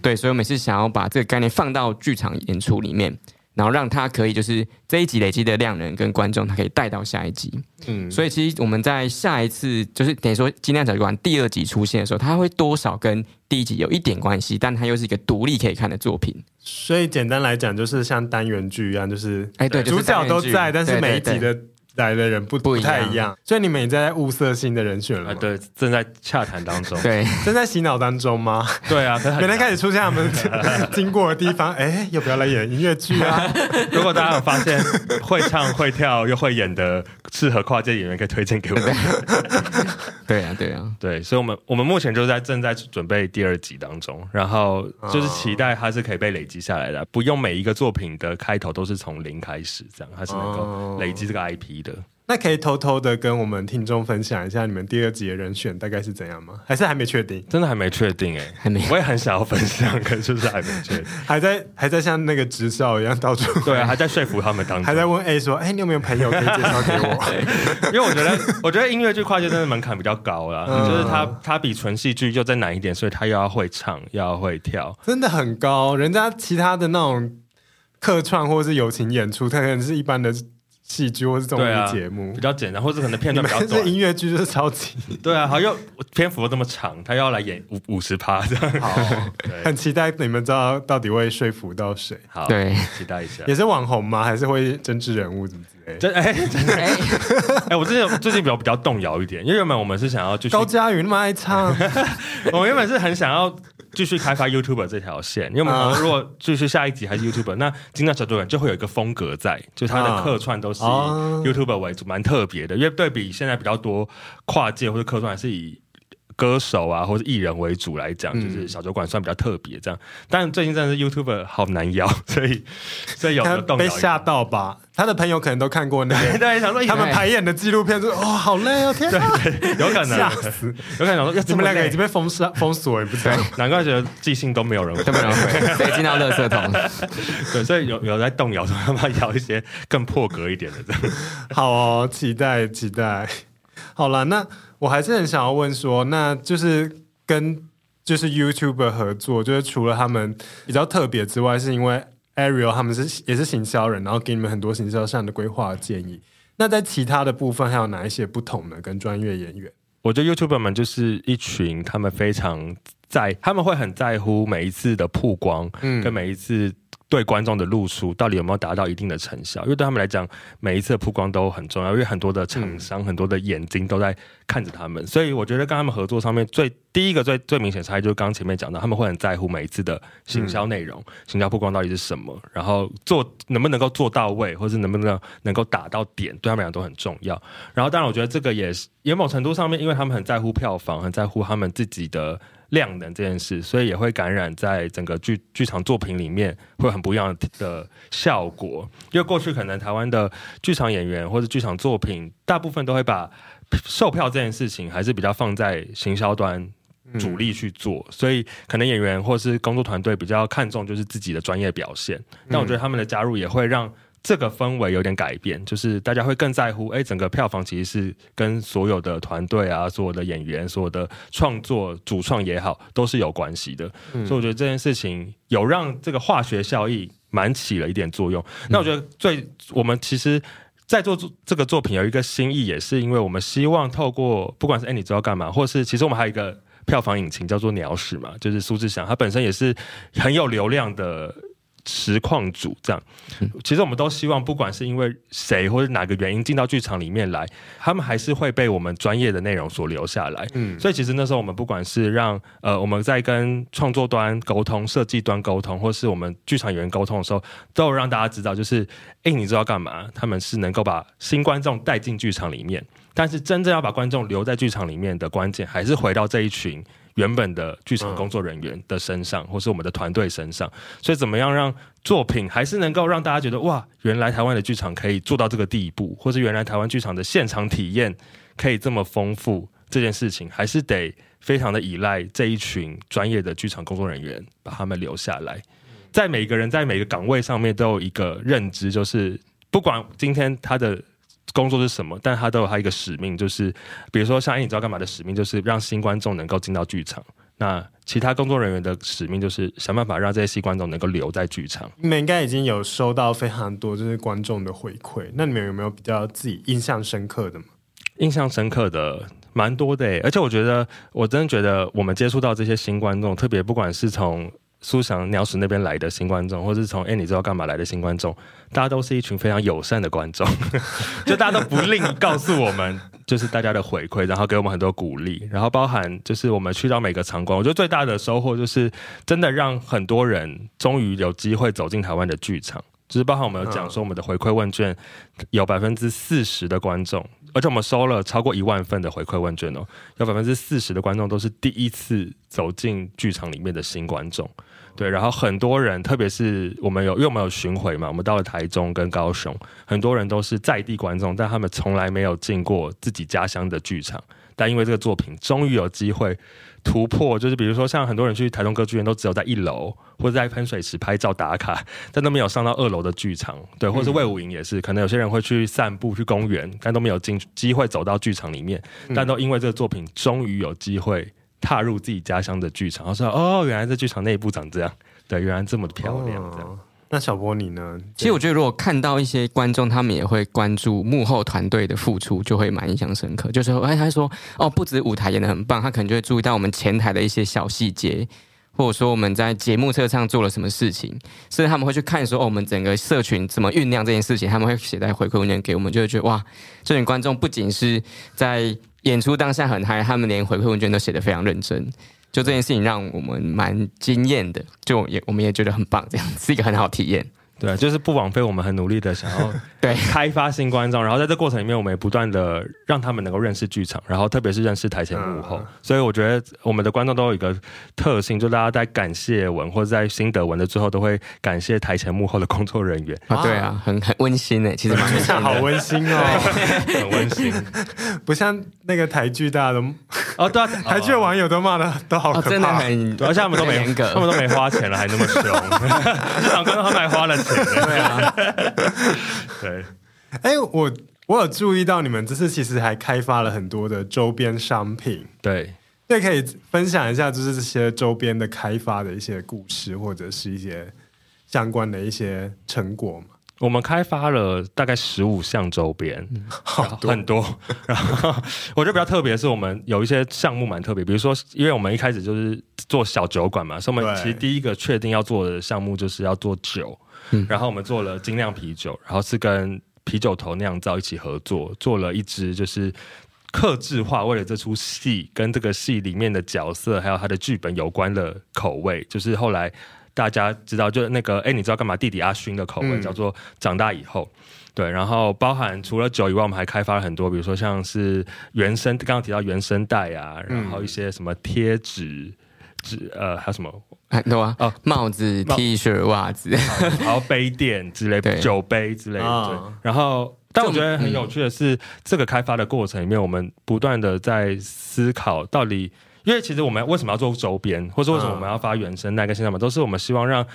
Speaker 2: 对，所以我们是想要把这个概念放到剧场演出里面。然后让他可以就是这一集累积的量人跟观众，他可以带到下一集。嗯，所以其实我们在下一次就是等于说《金量小酒馆》第二集出现的时候，它会多少跟第一集有一点关系，但它又是一个独立可以看的作品。
Speaker 1: 所以简单来讲，就是像单元剧一样，就是哎对，主角都在，但是每一集的。来的人不不太一样，所以你们也在物色新的人选了吗？
Speaker 3: 对，正在洽谈当中。
Speaker 2: 对，
Speaker 1: 正在洗脑当中吗？
Speaker 3: 对啊，
Speaker 1: 可能开始出现他们 经过的地方，哎，要不要来演音乐剧啊？
Speaker 3: 如果大家有发现会唱会跳又会演的适合跨界演员，可以推荐给我们。
Speaker 2: 对啊，对啊，
Speaker 3: 对，所以，我们我们目前就在正在准备第二集当中，然后就是期待它是可以被累积下来的，不用每一个作品的开头都是从零开始，这样它是能够累积这个 IP。的，
Speaker 1: 那可以偷偷的跟我们听众分享一下你们第二集的人选大概是怎样吗？还是还没确定？
Speaker 3: 真的还没确定哎、欸，还没。我也很想要分享，可是就是还没确定，
Speaker 1: 还在还在像那个直销一样到处
Speaker 3: 对啊，还在说服他们当中，
Speaker 1: 还在问 A 说，哎、欸，你有没有朋友可以介绍给我？
Speaker 3: 因为我觉得我觉得音乐剧跨界真的门槛比较高啦，嗯、就是他他比纯戏剧又再难一点，所以他又要会唱，又要会跳，
Speaker 1: 真的很高。人家其他的那种客串或者是友情演出，他可能是一般的。戏剧或是综艺节目、啊、
Speaker 3: 比较简单，或者可能片段比较短。
Speaker 1: 音乐剧就是超级
Speaker 3: 对啊，好又篇幅又这么长，他又要来演五五十趴这样。好，
Speaker 1: 很期待你们知道到底会说服到谁。
Speaker 3: 好，
Speaker 2: 对，
Speaker 3: 期待一下。
Speaker 1: 也是网红吗？还是会政治人物怎么？真哎。
Speaker 3: 哎。哎，我最近最近比较比较动摇一点，因为原本我们是想要继续
Speaker 1: 高佳宇那么爱唱，
Speaker 3: 我们原本是很想要。继续开发 YouTuber 这条线，因为我们如果继续下一集还是 YouTuber，那金娜小酒馆就会有一个风格在，就他的客串都是以 YouTuber 为主，蛮特别的。因为对比现在比较多跨界或者客串，还是以歌手啊或者艺人为主来讲，就是小酒馆算比较特别这样。但最近真的是 YouTuber 好难邀，所以所以有的动
Speaker 1: 被吓到吧。他的朋友可能都看过那个，对，想说他们排演的纪录片，说哦，好累哦，天啊，
Speaker 3: 有可能吓死，有可能说
Speaker 1: 你们两个已经被封杀封锁，也不知道，
Speaker 3: 难怪觉得寄信都没有人，
Speaker 2: 都没有人进到垃圾桶。
Speaker 3: 对，所以有有在动摇，说要不要一些更破格一点的这样。
Speaker 1: 好哦，期待期待。好了，那我还是很想要问说，那就是跟就是 YouTuber 合作，就是除了他们比较特别之外，是因为。Ariel 他们是也是行销人，然后给你们很多行销上的规划建议。那在其他的部分还有哪一些不同呢？跟专业演员，
Speaker 3: 我觉得 YouTuber 们就是一群，他们非常在，他们会很在乎每一次的曝光，嗯，跟每一次。对观众的露出到底有没有达到一定的成效？因为对他们来讲，每一次的曝光都很重要，因为很多的厂商、嗯、很多的眼睛都在看着他们，所以我觉得跟他们合作上面最第一个最最明显差异就是刚刚前面讲到，他们会很在乎每一次的行销内容、嗯、行销曝光到底是什么，然后做能不能够做到位，或是能不能能够打到点，对他们来讲都很重要。然后当然，我觉得这个也是也某程度上面，因为他们很在乎票房，很在乎他们自己的。量能这件事，所以也会感染在整个剧剧场作品里面，会很不一样的效果。因为过去可能台湾的剧场演员或者剧场作品，大部分都会把售票这件事情还是比较放在行销端主力去做，所以可能演员或是工作团队比较看重就是自己的专业表现。但我觉得他们的加入也会让。这个氛围有点改变，就是大家会更在乎，哎，整个票房其实是跟所有的团队啊、所有的演员、所有的创作主创也好，都是有关系的。嗯、所以我觉得这件事情有让这个化学效益蛮起了一点作用。嗯、那我觉得最我们其实，在做这个作品有一个心意，也是因为我们希望透过不管是哎，你知道干嘛，或是其实我们还有一个票房引擎叫做鸟屎嘛，就是苏志祥，他本身也是很有流量的。实况组这样，其实我们都希望，不管是因为谁或者哪个原因进到剧场里面来，他们还是会被我们专业的内容所留下来。嗯，所以其实那时候我们不管是让呃我们在跟创作端沟通、设计端沟通，或是我们剧场演员沟通的时候，都有让大家知道，就是哎，你知道干嘛？他们是能够把新观众带进剧场里面，但是真正要把观众留在剧场里面的关键，还是回到这一群。原本的剧场工作人员的身上，或是我们的团队身上，所以怎么样让作品还是能够让大家觉得哇，原来台湾的剧场可以做到这个地步，或是原来台湾剧场的现场体验可以这么丰富，这件事情还是得非常的依赖这一群专业的剧场工作人员把他们留下来，在每个人在每个岗位上面都有一个认知，就是不管今天他的。工作是什么？但他都有他一个使命，就是比如说像哎，你知道干嘛的使命，就是让新观众能够进到剧场。那其他工作人员的使命就是想办法让这些新观众能够留在剧场。
Speaker 1: 你们应该已经有收到非常多就是观众的回馈，那你们有没有比较自己印象深刻的吗？
Speaker 3: 印象深刻的蛮多的，而且我觉得我真的觉得我们接触到这些新观众，特别不管是从。苏翔鸟屎那边来的新观众，或是从哎，你知道干嘛来的新观众，大家都是一群非常友善的观众，就大家都不吝告诉我们，就是大家的回馈，然后给我们很多鼓励，然后包含就是我们去到每个场馆，我觉得最大的收获就是真的让很多人终于有机会走进台湾的剧场，就是包含我们有讲说我们的回馈问卷有百分之四十的观众，而且我们收了超过一万份的回馈问卷哦，有百分之四十的观众都是第一次走进剧场里面的新观众。对，然后很多人，特别是我们有，因为我们有巡回嘛，我们到了台中跟高雄，很多人都是在地观众，但他们从来没有进过自己家乡的剧场，但因为这个作品，终于有机会突破，就是比如说像很多人去台中歌剧院，都只有在一楼或者在喷水池拍照打卡，但都没有上到二楼的剧场，对，或者是魏武营也是，可能有些人会去散步去公园，但都没有进机会走到剧场里面，但都因为这个作品，终于有机会。踏入自己家乡的剧场，然后说：“哦，原来在剧场内部长这样，对，原来这么漂亮。”这样。哦，
Speaker 1: 那小波你呢？
Speaker 2: 其实我觉得，如果看到一些观众，他们也会关注幕后团队的付出，就会蛮印象深刻。就是哎，他说：“哦，不止舞台演的很棒，他可能就会注意到我们前台的一些小细节，或者说我们在节目册上做了什么事情，甚至他们会去看说，哦，我们整个社群怎么酝酿这件事情，他们会写在回馈文件给我们，就会觉得哇，这群观众不仅是在。”演出当下很嗨，他们连回馈问卷都写得非常认真，就这件事情让我们蛮惊艳的，就也我们也觉得很棒，这样是一个很好体验。
Speaker 3: 对，就是不枉费我们很努力的想要 对。开发新观众，然后在这过程里面，我们也不断的让他们能够认识剧场，然后特别是认识台前幕后。嗯、所以我觉得我们的观众都有一个特性，就大家在感谢文或者在心得文的最后，都会感谢台前幕后的工作人员。
Speaker 2: 啊。对啊，很很温馨诶，其实蛮温馨，
Speaker 1: 好温馨哦，
Speaker 3: 很温馨，
Speaker 1: 不像那个台剧大家都
Speaker 3: 哦，对啊，
Speaker 1: 台剧的网友都骂的都好可怕，哦、
Speaker 2: 真的很，
Speaker 3: 而且他们都没严格，他们都没花钱了，还那么凶，剧场观众他们还花了钱。对啊，
Speaker 1: 对，哎、欸，我我有注意到你们这次其实还开发了很多的周边商品，
Speaker 3: 对，
Speaker 1: 对，可以分享一下，就是这些周边的开发的一些故事，或者是一些相关的一些成果吗？
Speaker 3: 我们开发了大概十五项周边，嗯、好多很多。然后我觉得比较特别是，我们有一些项目蛮特别，比如说，因为我们一开始就是做小酒馆嘛，所以我们其实第一个确定要做的项目就是要做酒。然后我们做了精酿啤酒，然后是跟啤酒头酿造一起合作，做了一支就是克制化，为了这出戏跟这个戏里面的角色还有他的剧本有关的口味，就是后来大家知道，就那个哎，你知道干嘛？弟弟阿勋的口味叫做长大以后，对。然后包含除了酒以外，我们还开发了很多，比如说像是原声，刚刚提到原声带啊，然后一些什么贴纸纸。呃，还有什么
Speaker 2: 很多啊？哦，帽子、T 恤、袜子，
Speaker 3: 然后杯垫之类的，酒杯之类的。对，然后，但我觉得很有趣的是，这个开发的过程里面，我们不断的在思考，到底，因为其实我们为什么要做周边，或者为什么我们要发原声带跟现场版，都是我们希望让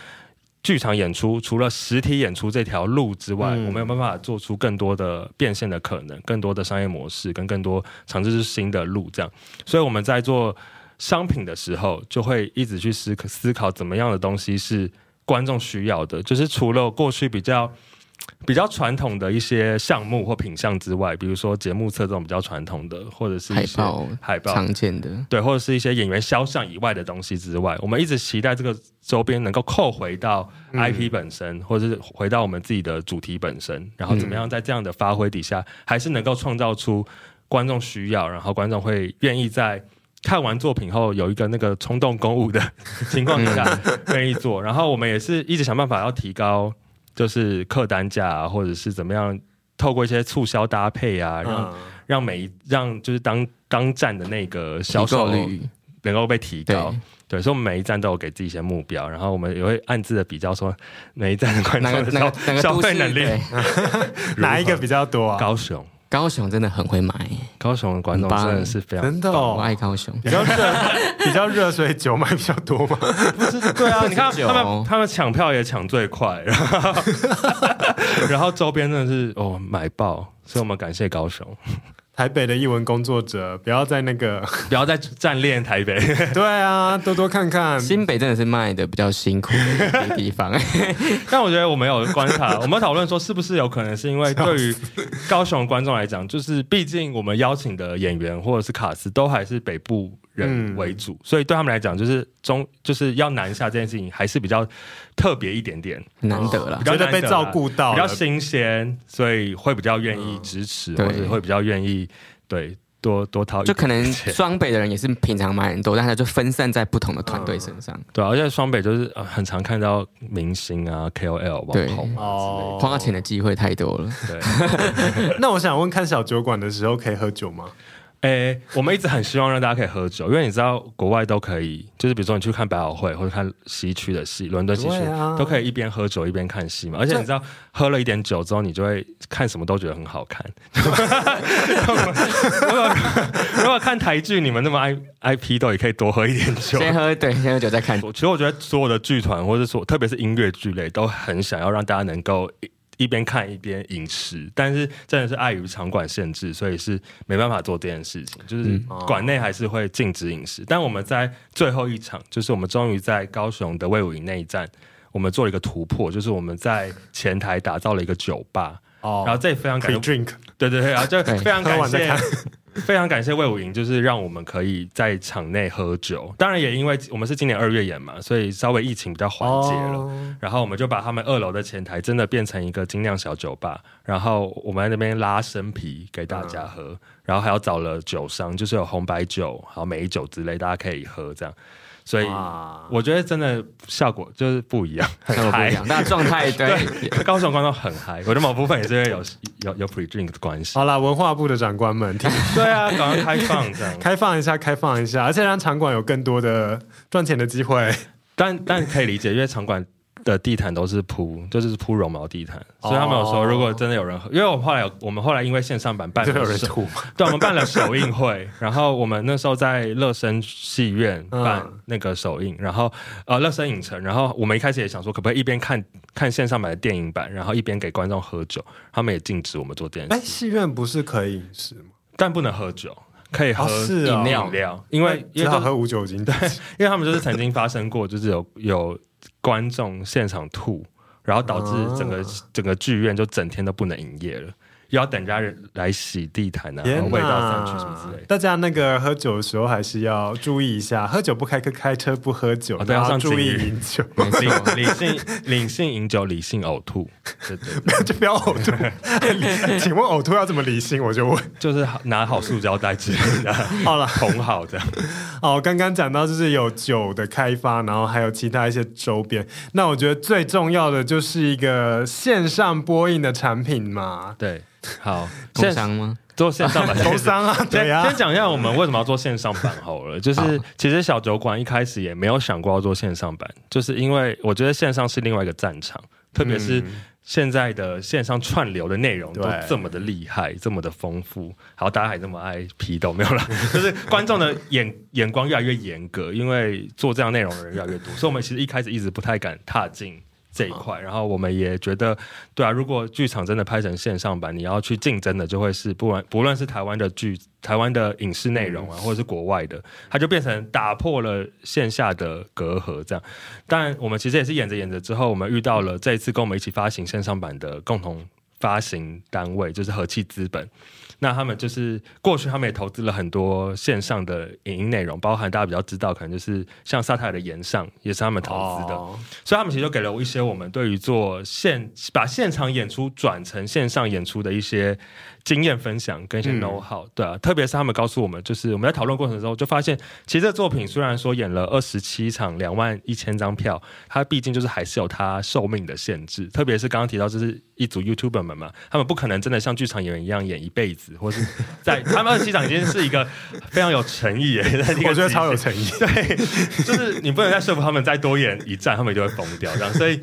Speaker 3: 剧场演出除了实体演出这条路之外，我们有办法做出更多的变现的可能，更多的商业模式，跟更多尝试新的路，这样。所以我们在做。商品的时候，就会一直去思考思考怎么样的东西是观众需要的，就是除了过去比较。比较传统的一些项目或品相之外，比如说节目册这种比较传统的，或者是海报、海报
Speaker 2: 常见的，
Speaker 3: 对，或者是一些演员肖像以外的东西之外，我们一直期待这个周边能够扣回到 IP 本身，嗯、或者是回到我们自己的主题本身，然后怎么样在这样的发挥底下，还是能够创造出观众需要，然后观众会愿意在看完作品后有一个那个冲动购物的 情况下愿意做，然后我们也是一直想办法要提高。就是客单价啊，或者是怎么样，透过一些促销搭配啊，让、嗯、让每一让就是当当站的那个销售率能够被提高。对，所以我们每一站都有给自己一些目标，然后我们也会暗自的比较说每一站的观众的消消费能力
Speaker 1: 哪一个比较多啊？
Speaker 3: 高雄。
Speaker 2: 高雄真的很会买，
Speaker 3: 高雄的观众真的是非常
Speaker 1: 真的，
Speaker 2: 我爱高雄。
Speaker 1: 比较热，比较热，所以酒买比较多嘛。
Speaker 3: 不是，对啊，你看他们，他们抢票也抢最快，然后，然后周边真的是哦买爆，所以我们感谢高雄。
Speaker 1: 台北的译文工作者，不要在那个，
Speaker 3: 不要再占恋台北。
Speaker 1: 对啊，多多看看。
Speaker 2: 新北真的是卖的比较辛苦的地方。
Speaker 3: 但我觉得我们有观察，我们讨论说，是不是有可能是因为对于高雄观众来讲，就是毕竟我们邀请的演员或者是卡司都还是北部人为主，嗯、所以对他们来讲，就是中就是要南下这件事情还是比较特别一点点，
Speaker 2: 难得了，
Speaker 1: 觉得被照顾到，
Speaker 3: 比较新鲜，所以会比较愿意支持，嗯、或者会比较愿意对多多掏。
Speaker 2: 就可能双北的人也是平常买很多，但他就分散在不同的团队身上。嗯、
Speaker 3: 对，而且双北就是很常看到明星啊、KOL 网红
Speaker 2: 哦，花钱的机会太多了。对，
Speaker 1: 那我想问，看小酒馆的时候可以喝酒吗？
Speaker 3: 诶、欸，我们一直很希望让大家可以喝酒，因为你知道国外都可以，就是比如说你去看百老汇或者看西区的戏，伦敦西区、啊、都可以一边喝酒一边看戏嘛。而且你知道，喝了一点酒之后，你就会看什么都觉得很好看。如果如果看台剧，你们那么爱 IP 都也可以多喝一点酒。
Speaker 2: 先喝对，先喝酒再看。
Speaker 3: 其实我觉得所有的剧团或者说特别是音乐剧类，都很想要让大家能够。一边看一边饮食，但是真的是碍于场馆限制，所以是没办法做这件事情。就是馆内还是会禁止饮食，嗯、但我们在最后一场，就是我们终于在高雄的魏武营那一站，我们做了一个突破，就是我们在前台打造了一个酒吧。哦，然后这也非常感谢，drink，对对对，然后就非常感 谢。非常感谢魏武营，就是让我们可以在场内喝酒。当然也因为我们是今年二月演嘛，所以稍微疫情比较缓解了。Oh. 然后我们就把他们二楼的前台真的变成一个精酿小酒吧。然后我们在那边拉生啤给大家喝，嗯、然后还要找了酒商，就是有红白酒、还有美酒之类，大家可以喝这样。所以我觉得真的效果就是不一样，很嗨，
Speaker 2: 那状态
Speaker 3: 对，高雄观众很嗨，我的某部分也是因为有有有 pre drink 的关系。
Speaker 1: 好啦，文化部的长官们，
Speaker 3: 对啊，赶快开放这样，
Speaker 1: 开放一下，开放一下，而且让场馆有更多的赚钱的机会。
Speaker 3: 但但可以理解，因为场馆。的地毯都是铺，就是铺绒毛地毯，所以他们有说，如果真的有人喝，因为我们后来有，我们后来因为线上版办了，对，我们办了首映会，然后我们那时候在乐声戏院办那个首映，然后呃乐声影城，然后我们一开始也想说，可不可以一边看看线上版的电影版，然后一边给观众喝酒，他们也禁止我们做电视。哎，
Speaker 1: 戏院不是可以是吗？
Speaker 3: 但不能喝酒，可以喝饮料，饮料，因为
Speaker 1: 只好喝无酒精，对，
Speaker 3: 因为他们就是曾经发生过，就是有有。观众现场吐，然后导致整个、啊、整个剧院就整天都不能营业了。要等家人来洗地毯啊，然后味道散去什么之类。
Speaker 1: 大家那个喝酒的时候还是要注意一下，喝酒不开车，开车不喝酒，都、哦、要注意饮酒。
Speaker 3: 理性 理性饮酒，理性呕吐。对对，对，
Speaker 1: 就不要呕吐。请问呕吐要怎么理性？我就问，
Speaker 3: 就是拿好塑胶袋之类的。好了，捧好这样。
Speaker 1: 好，刚刚讲到就是有酒的开发，然后还有其他一些周边。那我觉得最重要的就是一个线上播映的产品嘛。
Speaker 3: 对。好，
Speaker 2: 工商吗？
Speaker 3: 做线上版，
Speaker 1: 工商啊，对啊。
Speaker 3: 先讲一下我们为什么要做线上版好了，就是其实小酒馆一开始也没有想过要做线上版，就是因为我觉得线上是另外一个战场，特别是现在的线上串流的内容都这么的厉害，这么的丰富，好，大家还这么爱批斗，没有了，就是观众的眼眼光越来越严格，因为做这样内容的人越来越多，所以我们其实一开始一直不太敢踏进。这一块。然后我们也觉得，对啊，如果剧场真的拍成线上版，你要去竞争的就会是不管不论是台湾的剧、台湾的影视内容啊，或者是国外的，它就变成打破了线下的隔阂这样。但我们其实也是演着演着之后，我们遇到了这一次跟我们一起发行线上版的共同发行单位，就是和气资本。那他们就是过去，他们也投资了很多线上的影音内容，包含大家比较知道，可能就是像萨泰尔的炎上，也是他们投资的。Oh. 所以他们其实就给了我一些我们对于做现把现场演出转成线上演出的一些经验分享跟一些 know how，嗯。对啊，特别是他们告诉我们，就是我们在讨论过程中就发现，其实这个作品虽然说演了二十七场两万一千张票，它毕竟就是还是有它寿命的限制。特别是刚刚提到，就是一组 YouTuber 们嘛，他们不可能真的像剧场演员一样演一辈子。或是在他们二十七场已经是一个非常有诚意耶，
Speaker 1: 我觉得超有诚意。
Speaker 3: 对，就是你不能再说服他们再多演一站，他们就会疯掉这样。所以，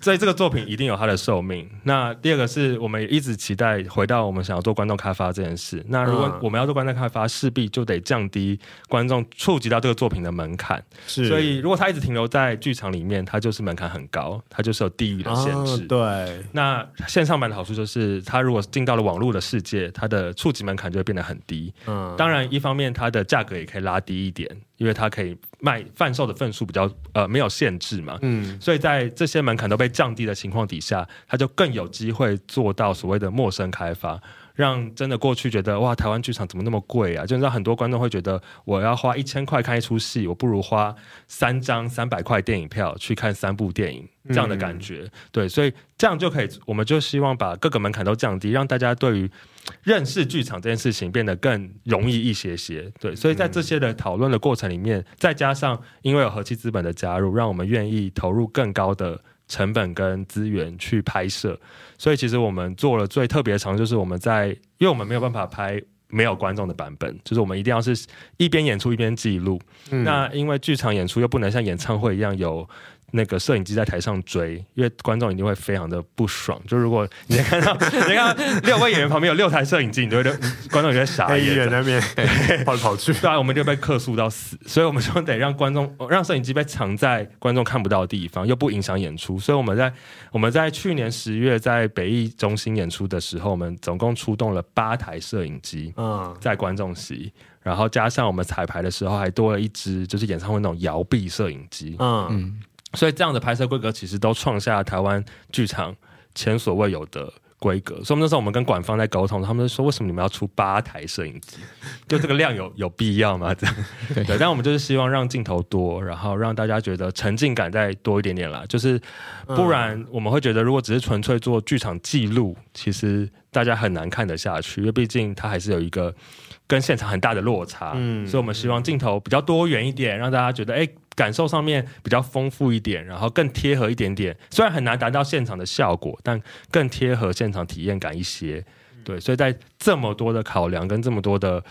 Speaker 3: 所以这个作品一定有它的寿命。那第二个是我们也一直期待回到我们想要做观众开发这件事。那如果我们要做观众开发，势必就得降低观众触及到这个作品的门槛。是，所以如果他一直停留在剧场里面，它就是门槛很高，它就是有地域的限制。
Speaker 1: 哦、对。
Speaker 3: 那线上版的好处就是，它如果进到了网络的世界，它的触及门槛就会变得很低。嗯，当然，一方面它的价格也可以拉低一点，因为它可以卖贩售的份数比较呃没有限制嘛。嗯，所以在这些门槛都被降低的情况底下，它就更有机会做到所谓的陌生开发。让真的过去觉得哇，台湾剧场怎么那么贵啊？就让很多观众会觉得，我要花一千块看一出戏，我不如花三张三百块电影票去看三部电影，这样的感觉。嗯、对，所以这样就可以，我们就希望把各个门槛都降低，让大家对于认识剧场这件事情变得更容易一些些。对，所以在这些的讨论的过程里面，再加上因为有和气资本的加入，让我们愿意投入更高的。成本跟资源去拍摄，所以其实我们做了最特别的场，就是我们在，因为我们没有办法拍没有观众的版本，就是我们一定要是一边演出一边记录。嗯。那因为剧场演出又不能像演唱会一样有。那个摄影机在台上追，因为观众一定会非常的不爽。就如果你看到，你看六位演员旁边有六台摄影机，你就会观众有点傻眼。演员那边跑来跑去，对啊，我们就被客诉到死。所以我们就得让观众让摄影机被藏在观众看不到的地方，又不影响演出。所以我们在我们在去年十月在北艺中心演出的时候，我们总共出动了八台摄影机，嗯，在观众席，然后加上我们彩排的时候还多了一支，就是演唱会那种摇臂摄影机，嗯。嗯所以这样的拍摄规格其实都创下台湾剧场前所未有的规格。所以那时候我们跟馆方在沟通，他们就说：“为什么你们要出八台摄影机？就这个量有有必要吗？”这 样对，但我们就是希望让镜头多，然后让大家觉得沉浸感再多一点点啦。就是不然我们会觉得，如果只是纯粹做剧场记录，其实大家很难看得下去，因为毕竟它还是有一个跟现场很大的落差。嗯，所以我们希望镜头比较多元一点，让大家觉得哎。欸感受上面比较丰富一点，然后更贴合一点点。虽然很难达到现场的效果，但更贴合现场体验感一些。对，所以在这么多的考量跟这么多的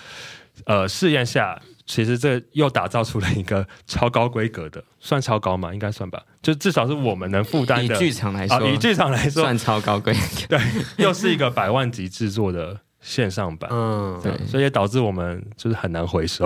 Speaker 3: 呃试验下，其实这又打造出了一个超高规格的，算超高吗？应该算吧。就至少是我们能负担的。
Speaker 2: 以剧场来说，
Speaker 3: 啊、以剧场来说，
Speaker 2: 算超高规格。
Speaker 3: 对，又是一个百万级制作的。线上版，嗯，对，所以也导致我们就是很难回收，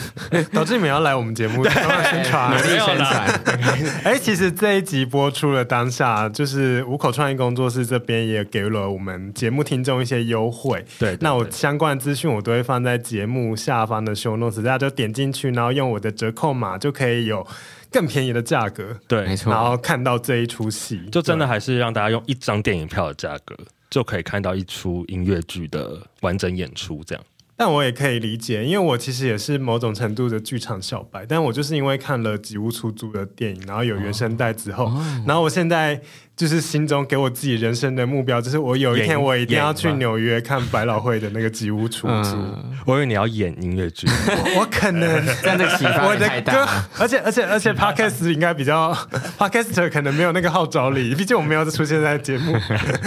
Speaker 1: 导致你们要来我们节目 宣传，
Speaker 2: 努力宣传。
Speaker 1: 哎，其实这一集播出了当下，就是五口创意工作室这边也给了我们节目听众一些优惠。对，那我相关的资讯我都会放在节目下方的 show notes，大家就点进去，然后用我的折扣码就可以有更便宜的价格。
Speaker 3: 对，
Speaker 2: 没错。
Speaker 1: 然后看到这一出戏，
Speaker 3: 就真的还是让大家用一张电影票的价格。就可以看到一出音乐剧的完整演出，这样。
Speaker 1: 但我也可以理解，因为我其实也是某种程度的剧场小白，但我就是因为看了《吉屋出租》的电影，然后有原声带之后，哦，然后我现在。就是心中给我自己人生的目标，就是我有一天我一定要去纽约看百老汇的那个吉屋出租。
Speaker 3: 嗯、我以为你要演音乐剧，
Speaker 1: 我可能
Speaker 2: 这样的启发太大。我的歌，
Speaker 1: 而且而且而且 Podcast 应该比较 Podcaster 可能没有那个号召力，毕竟我没有出现在节目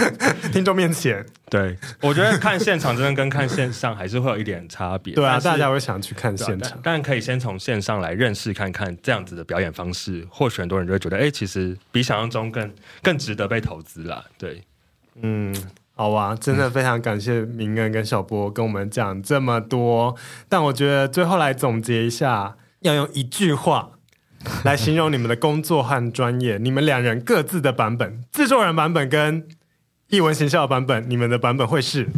Speaker 1: 听众面前。
Speaker 3: 对，我觉得看现场真的跟看线上还是会有一点差别。
Speaker 1: 对啊，大家会想去看现场，
Speaker 3: 但可以先从线上来认识看看这样子的表演方式，或许很多人就会觉得，哎、欸，其实比想象中更更。值得被投资啦，对，
Speaker 1: 嗯，好啊，真的非常感谢明恩跟小波跟我们讲这么多，但我觉得最后来总结一下，要用一句话来形容你们的工作和专业。你们两人各自的版本，制作人版本跟译文形象的版本，你们的版本会是？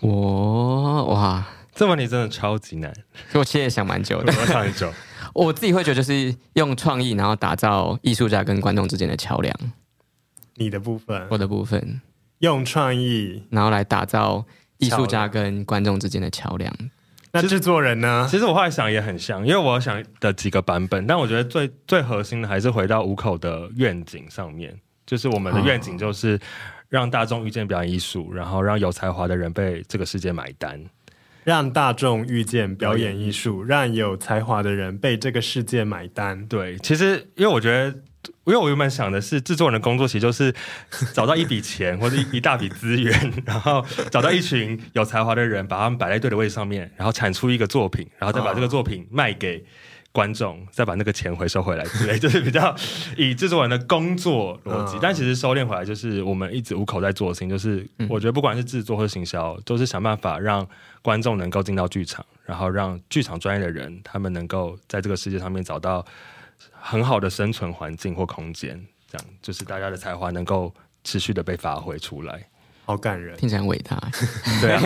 Speaker 2: 我哇，
Speaker 3: 这问题真的超级难，
Speaker 2: 我其实也想蛮久的，
Speaker 3: 我想很久。
Speaker 2: 我自己会觉得就是用创意，然后打造艺术家跟观众之间的桥梁。
Speaker 1: 你的部分，
Speaker 2: 我的部分，
Speaker 1: 用创意，
Speaker 2: 然后来打造艺术家跟观众之间的桥梁。
Speaker 1: 那制作人呢？
Speaker 3: 其实我后来想也很像，因为我想的几个版本，但我觉得最最核心的还是回到五口的愿景上面，就是我们的愿景就是让大众遇见表演艺术，然后让有才华的人被这个世界买单。
Speaker 1: 让大众遇见表演艺术，让有才华的人被这个世界买单。
Speaker 3: 对，其实因为我觉得，因为我原本想的是，制作人的工作其实就是找到一笔钱 或者一一大笔资源，然后找到一群有才华的人，把他们摆在对的位置上面，然后产出一个作品，然后再把这个作品卖给。观众再把那个钱回收回来之类，就是比较以制作人的工作逻辑。但其实收敛回来，就是我们一直五口在做的事情，就是我觉得不管是制作或者行销，都是想办法让观众能够进到剧场，然后让剧场专业的人他们能够在这个世界上面找到很好的生存环境或空间，这样就是大家的才华能够持续的被发挥出来。
Speaker 1: 好感人，
Speaker 2: 听起来很伟大。
Speaker 3: 对啊，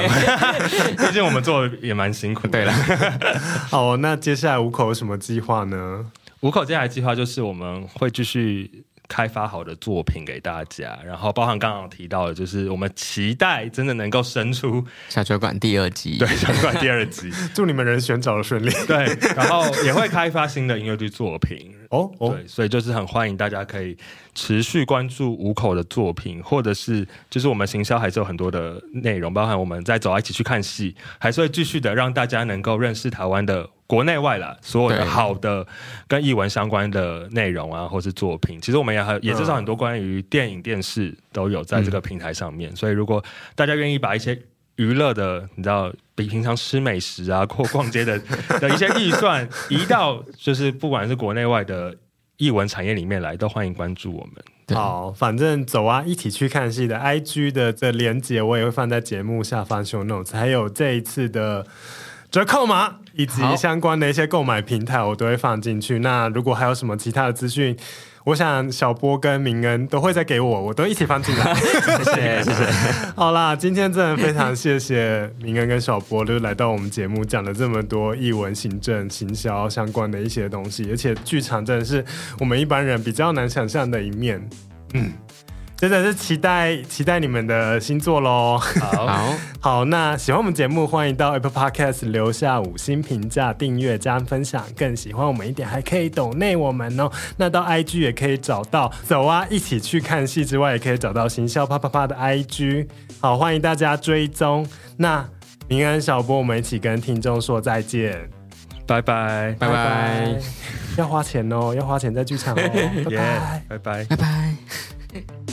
Speaker 3: 毕竟我们做的也蛮辛苦的。
Speaker 2: 对了，
Speaker 1: 好，那接下来五口有什么计划呢？
Speaker 3: 五口接下来计划就是我们会继续。开发好的作品给大家，然后包含刚刚提到的，就是我们期待真的能够生出
Speaker 2: 小酒馆第二集，
Speaker 3: 对，小酒馆第二集，
Speaker 1: 祝你们人选找的顺利。
Speaker 3: 对，然后也会开发新的音乐剧作品
Speaker 1: 哦，哦，
Speaker 3: 对，所以就是很欢迎大家可以持续关注五口的作品，或者是就是我们行销还是有很多的内容，包含我们在走啊一起去看戏，还是会继续的让大家能够认识台湾的。国内外啦，所有的好的跟译文相关的内容啊，或是作品，其实我们也很也知道很多关于电影、电视都有在这个平台上面。嗯、所以，如果大家愿意把一些娱乐的，你知道，比平常吃美食啊或逛街的 的一些预算移到，就是不管是国内外的译文产业里面来，都欢迎关注我们。
Speaker 1: 好，反正走啊，一起去看戏的 IG 的这连接，我也会放在节目下方 show notes，还有这一次的。折扣码以及相关的一些购买平台，我都会放进去。那如果还有什么其他的资讯，我想小波跟明恩都会再给我，我都一起放进来。谢谢谢谢。好啦，今天真的非常谢谢明恩跟小波，就是来到我们节目讲了这么多艺文、行政、行销相关的一些东西，而且剧场真的是我们一般人比较难想象的一面。嗯。真的是期待期待你们的新作喽！
Speaker 2: 好 好，
Speaker 1: 那喜欢我们节目，欢迎到 Apple Podcast 留下五星评价、订阅加分享。更喜欢我们一点，还可以抖内我们哦。那到 IG 也可以找到，走啊，一起去看戏之外，也可以找到行销啪啪啪的 IG。好，欢迎大家追踪。那明安小波，我们一起跟听众说再见，
Speaker 3: 拜拜
Speaker 2: 拜拜。要
Speaker 1: 花钱哦，要花钱在剧场哦，拜拜
Speaker 3: 拜拜拜拜。